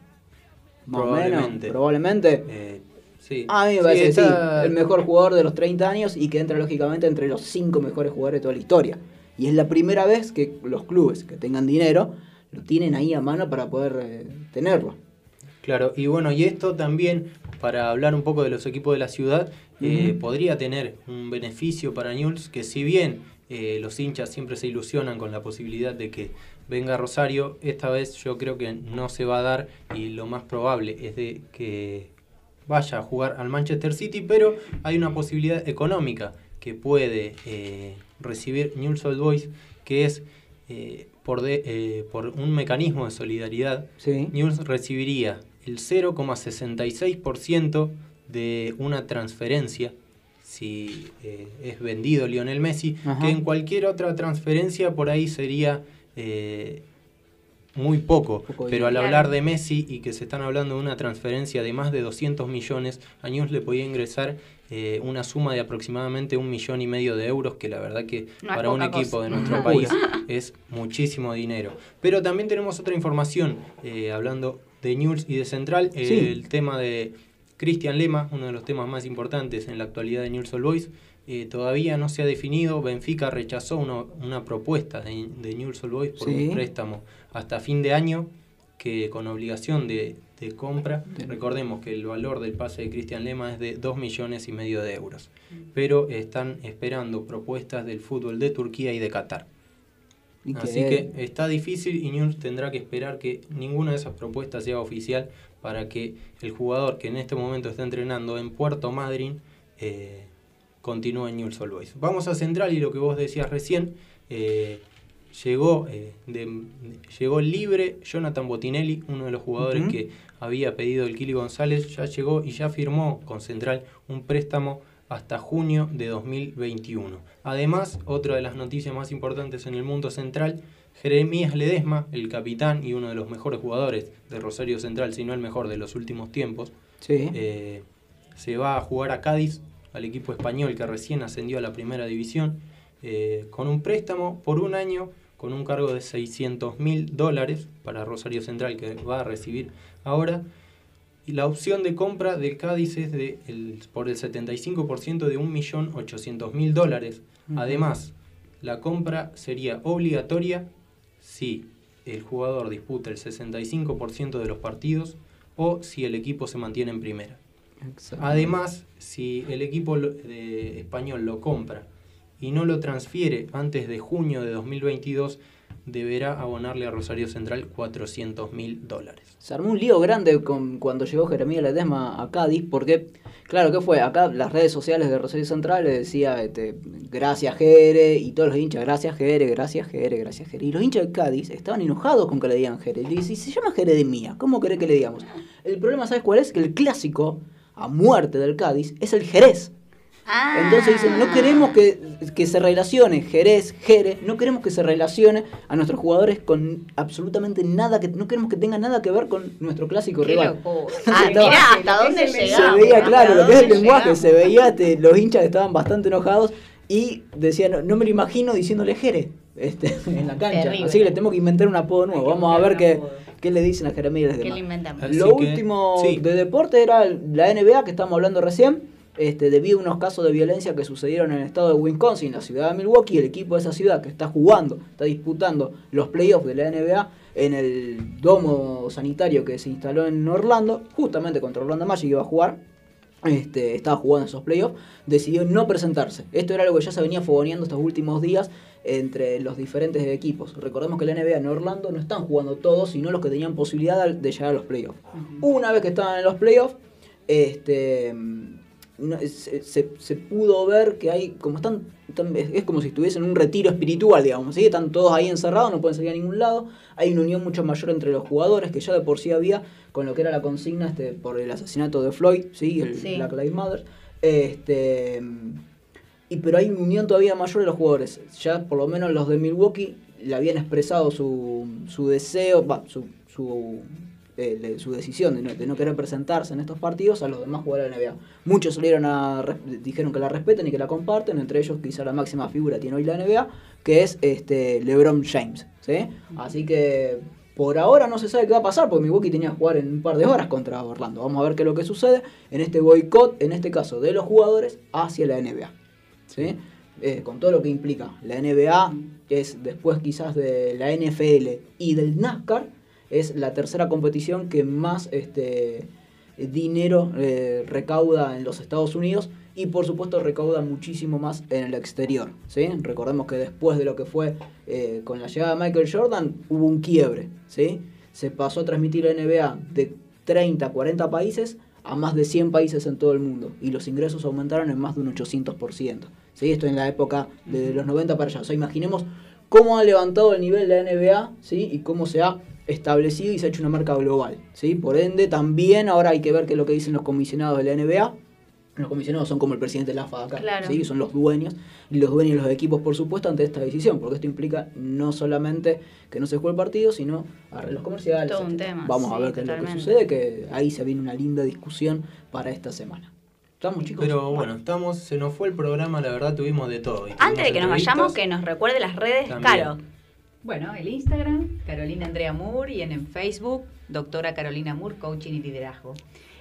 Speaker 11: Más o menos,
Speaker 1: Probablemente.
Speaker 11: probablemente.
Speaker 1: eh, sí.
Speaker 11: A mí me
Speaker 1: Sí,
Speaker 11: parece que
Speaker 1: está-
Speaker 11: sí, el mejor jugador de los 30 años y que entra lógicamente entre los 5 mejores jugadores de toda la historia. Y es la primera vez que los clubes que tengan dinero lo tienen ahí a mano para poder eh, tenerlo.
Speaker 1: Claro, y bueno, y esto también, para hablar un poco de los equipos de la ciudad, eh, podría tener un beneficio para Newell's, que si bien eh, los hinchas siempre se ilusionan con la posibilidad de que venga Rosario, esta vez yo creo que no se va a dar y lo más probable es de que vaya a jugar al Manchester City, pero hay una posibilidad económica que puede eh, recibir Newell's Old Boys, que es eh, por, de- eh, por un mecanismo de solidaridad,
Speaker 11: Sí.
Speaker 1: Newell's recibiría el 0,66% de una transferencia si eh, es vendido Lionel Messi,
Speaker 11: Ajá.
Speaker 1: que en cualquier otra transferencia por ahí sería eh, muy poco.
Speaker 11: Poco
Speaker 1: pero al hablar de Messi y que se están hablando de una transferencia de más de 200 millones, a Newell's le podía ingresar eh, una suma de aproximadamente un millón y medio de euros, que la verdad que
Speaker 5: No
Speaker 1: para un equipo
Speaker 5: cosa.
Speaker 1: de nuestro país es muchísimo dinero. Pero también tenemos otra información, eh, hablando de News y de Central, eh,
Speaker 11: Sí.
Speaker 1: el tema de Cristian Lema, uno de los temas más importantes en la actualidad de News All Boys. eh, todavía no se ha definido, Benfica rechazó una, una propuesta de, de Newell's Old Boys por
Speaker 11: Sí.
Speaker 1: un préstamo hasta fin de año que con obligación de, de compra. Recordemos que el valor del pase de Cristian Lema es de 2 millones y medio de euros. Pero están esperando propuestas del fútbol de Turquía y de Qatar. Así que está difícil y News tendrá que esperar que ninguna de esas propuestas sea oficial para que el jugador que en este momento está entrenando en Puerto Madryn eh, continúe en Newell's Old Boys. Vamos a Central y lo que vos decías recién, eh, llegó, eh, de- llegó libre Jonathan Botinelli, uno de los jugadores que había pedido el Kili González, ya llegó y ya firmó con Central un préstamo hasta junio de 2021. Además, otra de las noticias más importantes en el mundo central, Jeremías Ledesma, el capitán y uno de los mejores jugadores de Rosario Central, si no el mejor de los últimos tiempos,
Speaker 11: Sí.
Speaker 1: eh, se va a jugar a Cádiz, al equipo español que recién ascendió a la primera división, eh, con un préstamo por un año con un cargo de 600 mil dólares para Rosario Central que va a recibir ahora. Y la opción de compra del Cádiz es de el- por el 75% de 1.800.000 dólares. Además, la compra sería obligatoria si el jugador disputa el 65% de los partidos o si el equipo se mantiene en primera. Además, si el equipo de español lo compra y no lo transfiere antes de junio de 2022, deberá abonarle a Rosario Central 400 mil dólares.
Speaker 11: Se armó un lío grande con, cuando llegó Jeremías Ledesma a Cádiz, porque, claro, ¿qué fue? Acá las redes sociales de Rosario Central le decía, este, gracias Jere, y todos los hinchas, gracias Jere, gracias Jere, gracias Jere. Y los hinchas de Cádiz estaban enojados con que le digan Jere. Y dice, se llama Jere de Mía, ¿cómo querés que le digamos? El problema, ¿sabes cuál es? Que el clásico a muerte del Cádiz es el Jerez.
Speaker 5: Ah.
Speaker 11: Entonces dicen, no queremos que, que se relacione Jerez, Jere, no queremos que se relacione a nuestros jugadores con absolutamente nada, que no queremos que tenga nada que ver con nuestro clásico
Speaker 5: Qué
Speaker 11: rival.
Speaker 5: Ah,
Speaker 11: Estaba-
Speaker 5: mirá, hasta dónde
Speaker 11: se
Speaker 5: llegamos.
Speaker 11: veía claro lo que es el
Speaker 5: ¿Hasta
Speaker 11: lenguaje, se veía los hinchas estaban bastante enojados y decían, no, no me lo imagino diciéndole Jere este, en la cancha.
Speaker 5: Terrible.
Speaker 11: Así que le tenemos que inventar un apodo nuevo. Vamos a ver qué, qué le dicen a Jeremías
Speaker 5: ¿Qué
Speaker 11: Ledesma.
Speaker 5: le inventamos?
Speaker 1: Así
Speaker 11: Lo
Speaker 1: que,
Speaker 11: último
Speaker 1: sí.
Speaker 11: de deporte era la NBA que estamos hablando recién. Este, debido a unos casos de violencia que sucedieron en el estado de Wisconsin, la ciudad de Milwaukee, el equipo de esa ciudad que está jugando, está disputando los playoffs de la NBA en el domo sanitario que se instaló en Orlando, justamente contra Orlando Magic que iba a jugar, este, estaba jugando esos playoffs, decidió no presentarse. Esto era algo que ya se venía fogoneando estos últimos días entre los diferentes equipos. Recordemos que la NBA en Orlando no están jugando todos, sino los que tenían posibilidad de de llegar a los playoffs. Una vez que estaban en los playoffs, este, no- se, se- se pudo ver que hay, como están, están- es como si estuviesen en un retiro espiritual, digamos, ¿sí? están todos ahí encerrados, no pueden salir a ningún lado, hay una unión mucho mayor entre los jugadores que ya de por sí había con lo que era la consigna este, por el asesinato de Floyd, ¿sí? el
Speaker 5: Sí.
Speaker 11: Black Lives Matter, este, y pero hay una unión todavía mayor de los jugadores, ya por lo menos los de Milwaukee le habían expresado su, su deseo, va, su, su su decisión de no, querer presentarse en estos partidos a los demás jugadores de la NBA. Muchos salieron a dijeron que la respeten y que la comparten, entre ellos quizá la máxima figura tiene hoy la NBA, que es este LeBron James, ¿sí? Así que por ahora no se sabe qué va a pasar porque Milwaukee tenía que jugar en un par de horas contra Orlando. Vamos a ver qué es lo que sucede en este boicot, en este caso de los jugadores hacia la NBA. ¿sí? Eh, con todo lo que implica. La NBA es después quizás de la NFL y del NASCAR, es la tercera competición que más este, dinero eh, recauda en los Estados Unidos y por supuesto recauda muchísimo más en el exterior. ¿sí? Recordemos que después de lo que fue eh, con la llegada de Michael Jordan hubo un quiebre. ¿sí? Se pasó a transmitir la NBA de 30, 40 países a más de 100 países en todo el mundo y los ingresos aumentaron en más de un 800%. ¿sí? Esto en la época de los 90 para allá. O sea, imaginemos cómo ha levantado el nivel la NBA ¿sí? y cómo se ha establecido y se ha hecho una marca global. ¿sí? Por ende, también ahora hay que ver qué es lo que dicen los comisionados de la NBA. Los comisionados son como el presidente de la de acá,
Speaker 5: Claro.
Speaker 11: ¿sí? son los dueños, y los dueños de los equipos, por supuesto, ante esta decisión, porque esto implica no solamente que no se juegue el partido, sino arreglos comerciales.
Speaker 5: Todo un tema,
Speaker 11: Vamos a ver qué es lo que sucede, que ahí se viene una linda discusión para esta semana. ¿Estamos, chicos?
Speaker 1: Pero bueno, estamos, se nos fue el programa, la verdad tuvimos de todo.
Speaker 5: Antes de que nos vayamos, que nos recuerde las redes,
Speaker 1: También.
Speaker 5: Caro.
Speaker 6: Bueno, el Instagram, Carolina Andrea Moore, y en el Facebook, doctora Carolina Moore, Coaching y Liderazgo.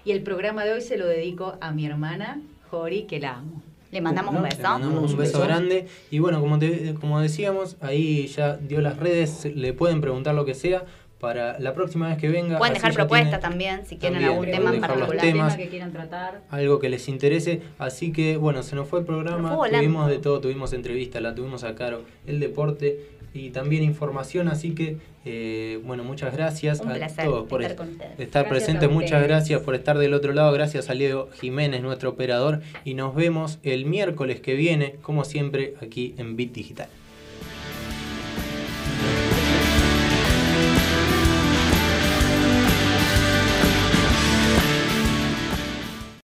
Speaker 6: Y el programa de hoy se lo dedico a mi hermana, Jori, que la amo.
Speaker 5: Le mandamos
Speaker 11: Bueno,
Speaker 5: un
Speaker 1: Le
Speaker 5: beso.
Speaker 1: mandamos un beso grande. Y bueno, como, te- como decíamos, ahí ya dio las redes, le pueden preguntar lo que sea, para la próxima vez que venga.
Speaker 5: Pueden dejar propuestas también, si quieren
Speaker 1: también,
Speaker 5: algún tema en particular.
Speaker 1: temas.
Speaker 6: que quieran tratar.
Speaker 1: algo que les interese. Así que, bueno, se nos fue el programa.
Speaker 5: Fue.
Speaker 1: Tuvimos de todo, tuvimos entrevistas, la tuvimos a Caro, el deporte y también información. Así que, eh, bueno, muchas gracias
Speaker 5: Un
Speaker 1: a todos por
Speaker 5: estar
Speaker 1: es- estar presentes. Muchas gracias por estar del otro lado. Gracias a Leo Jiménez, nuestro operador. Y nos vemos el miércoles que viene, como siempre, aquí en Bit Digital.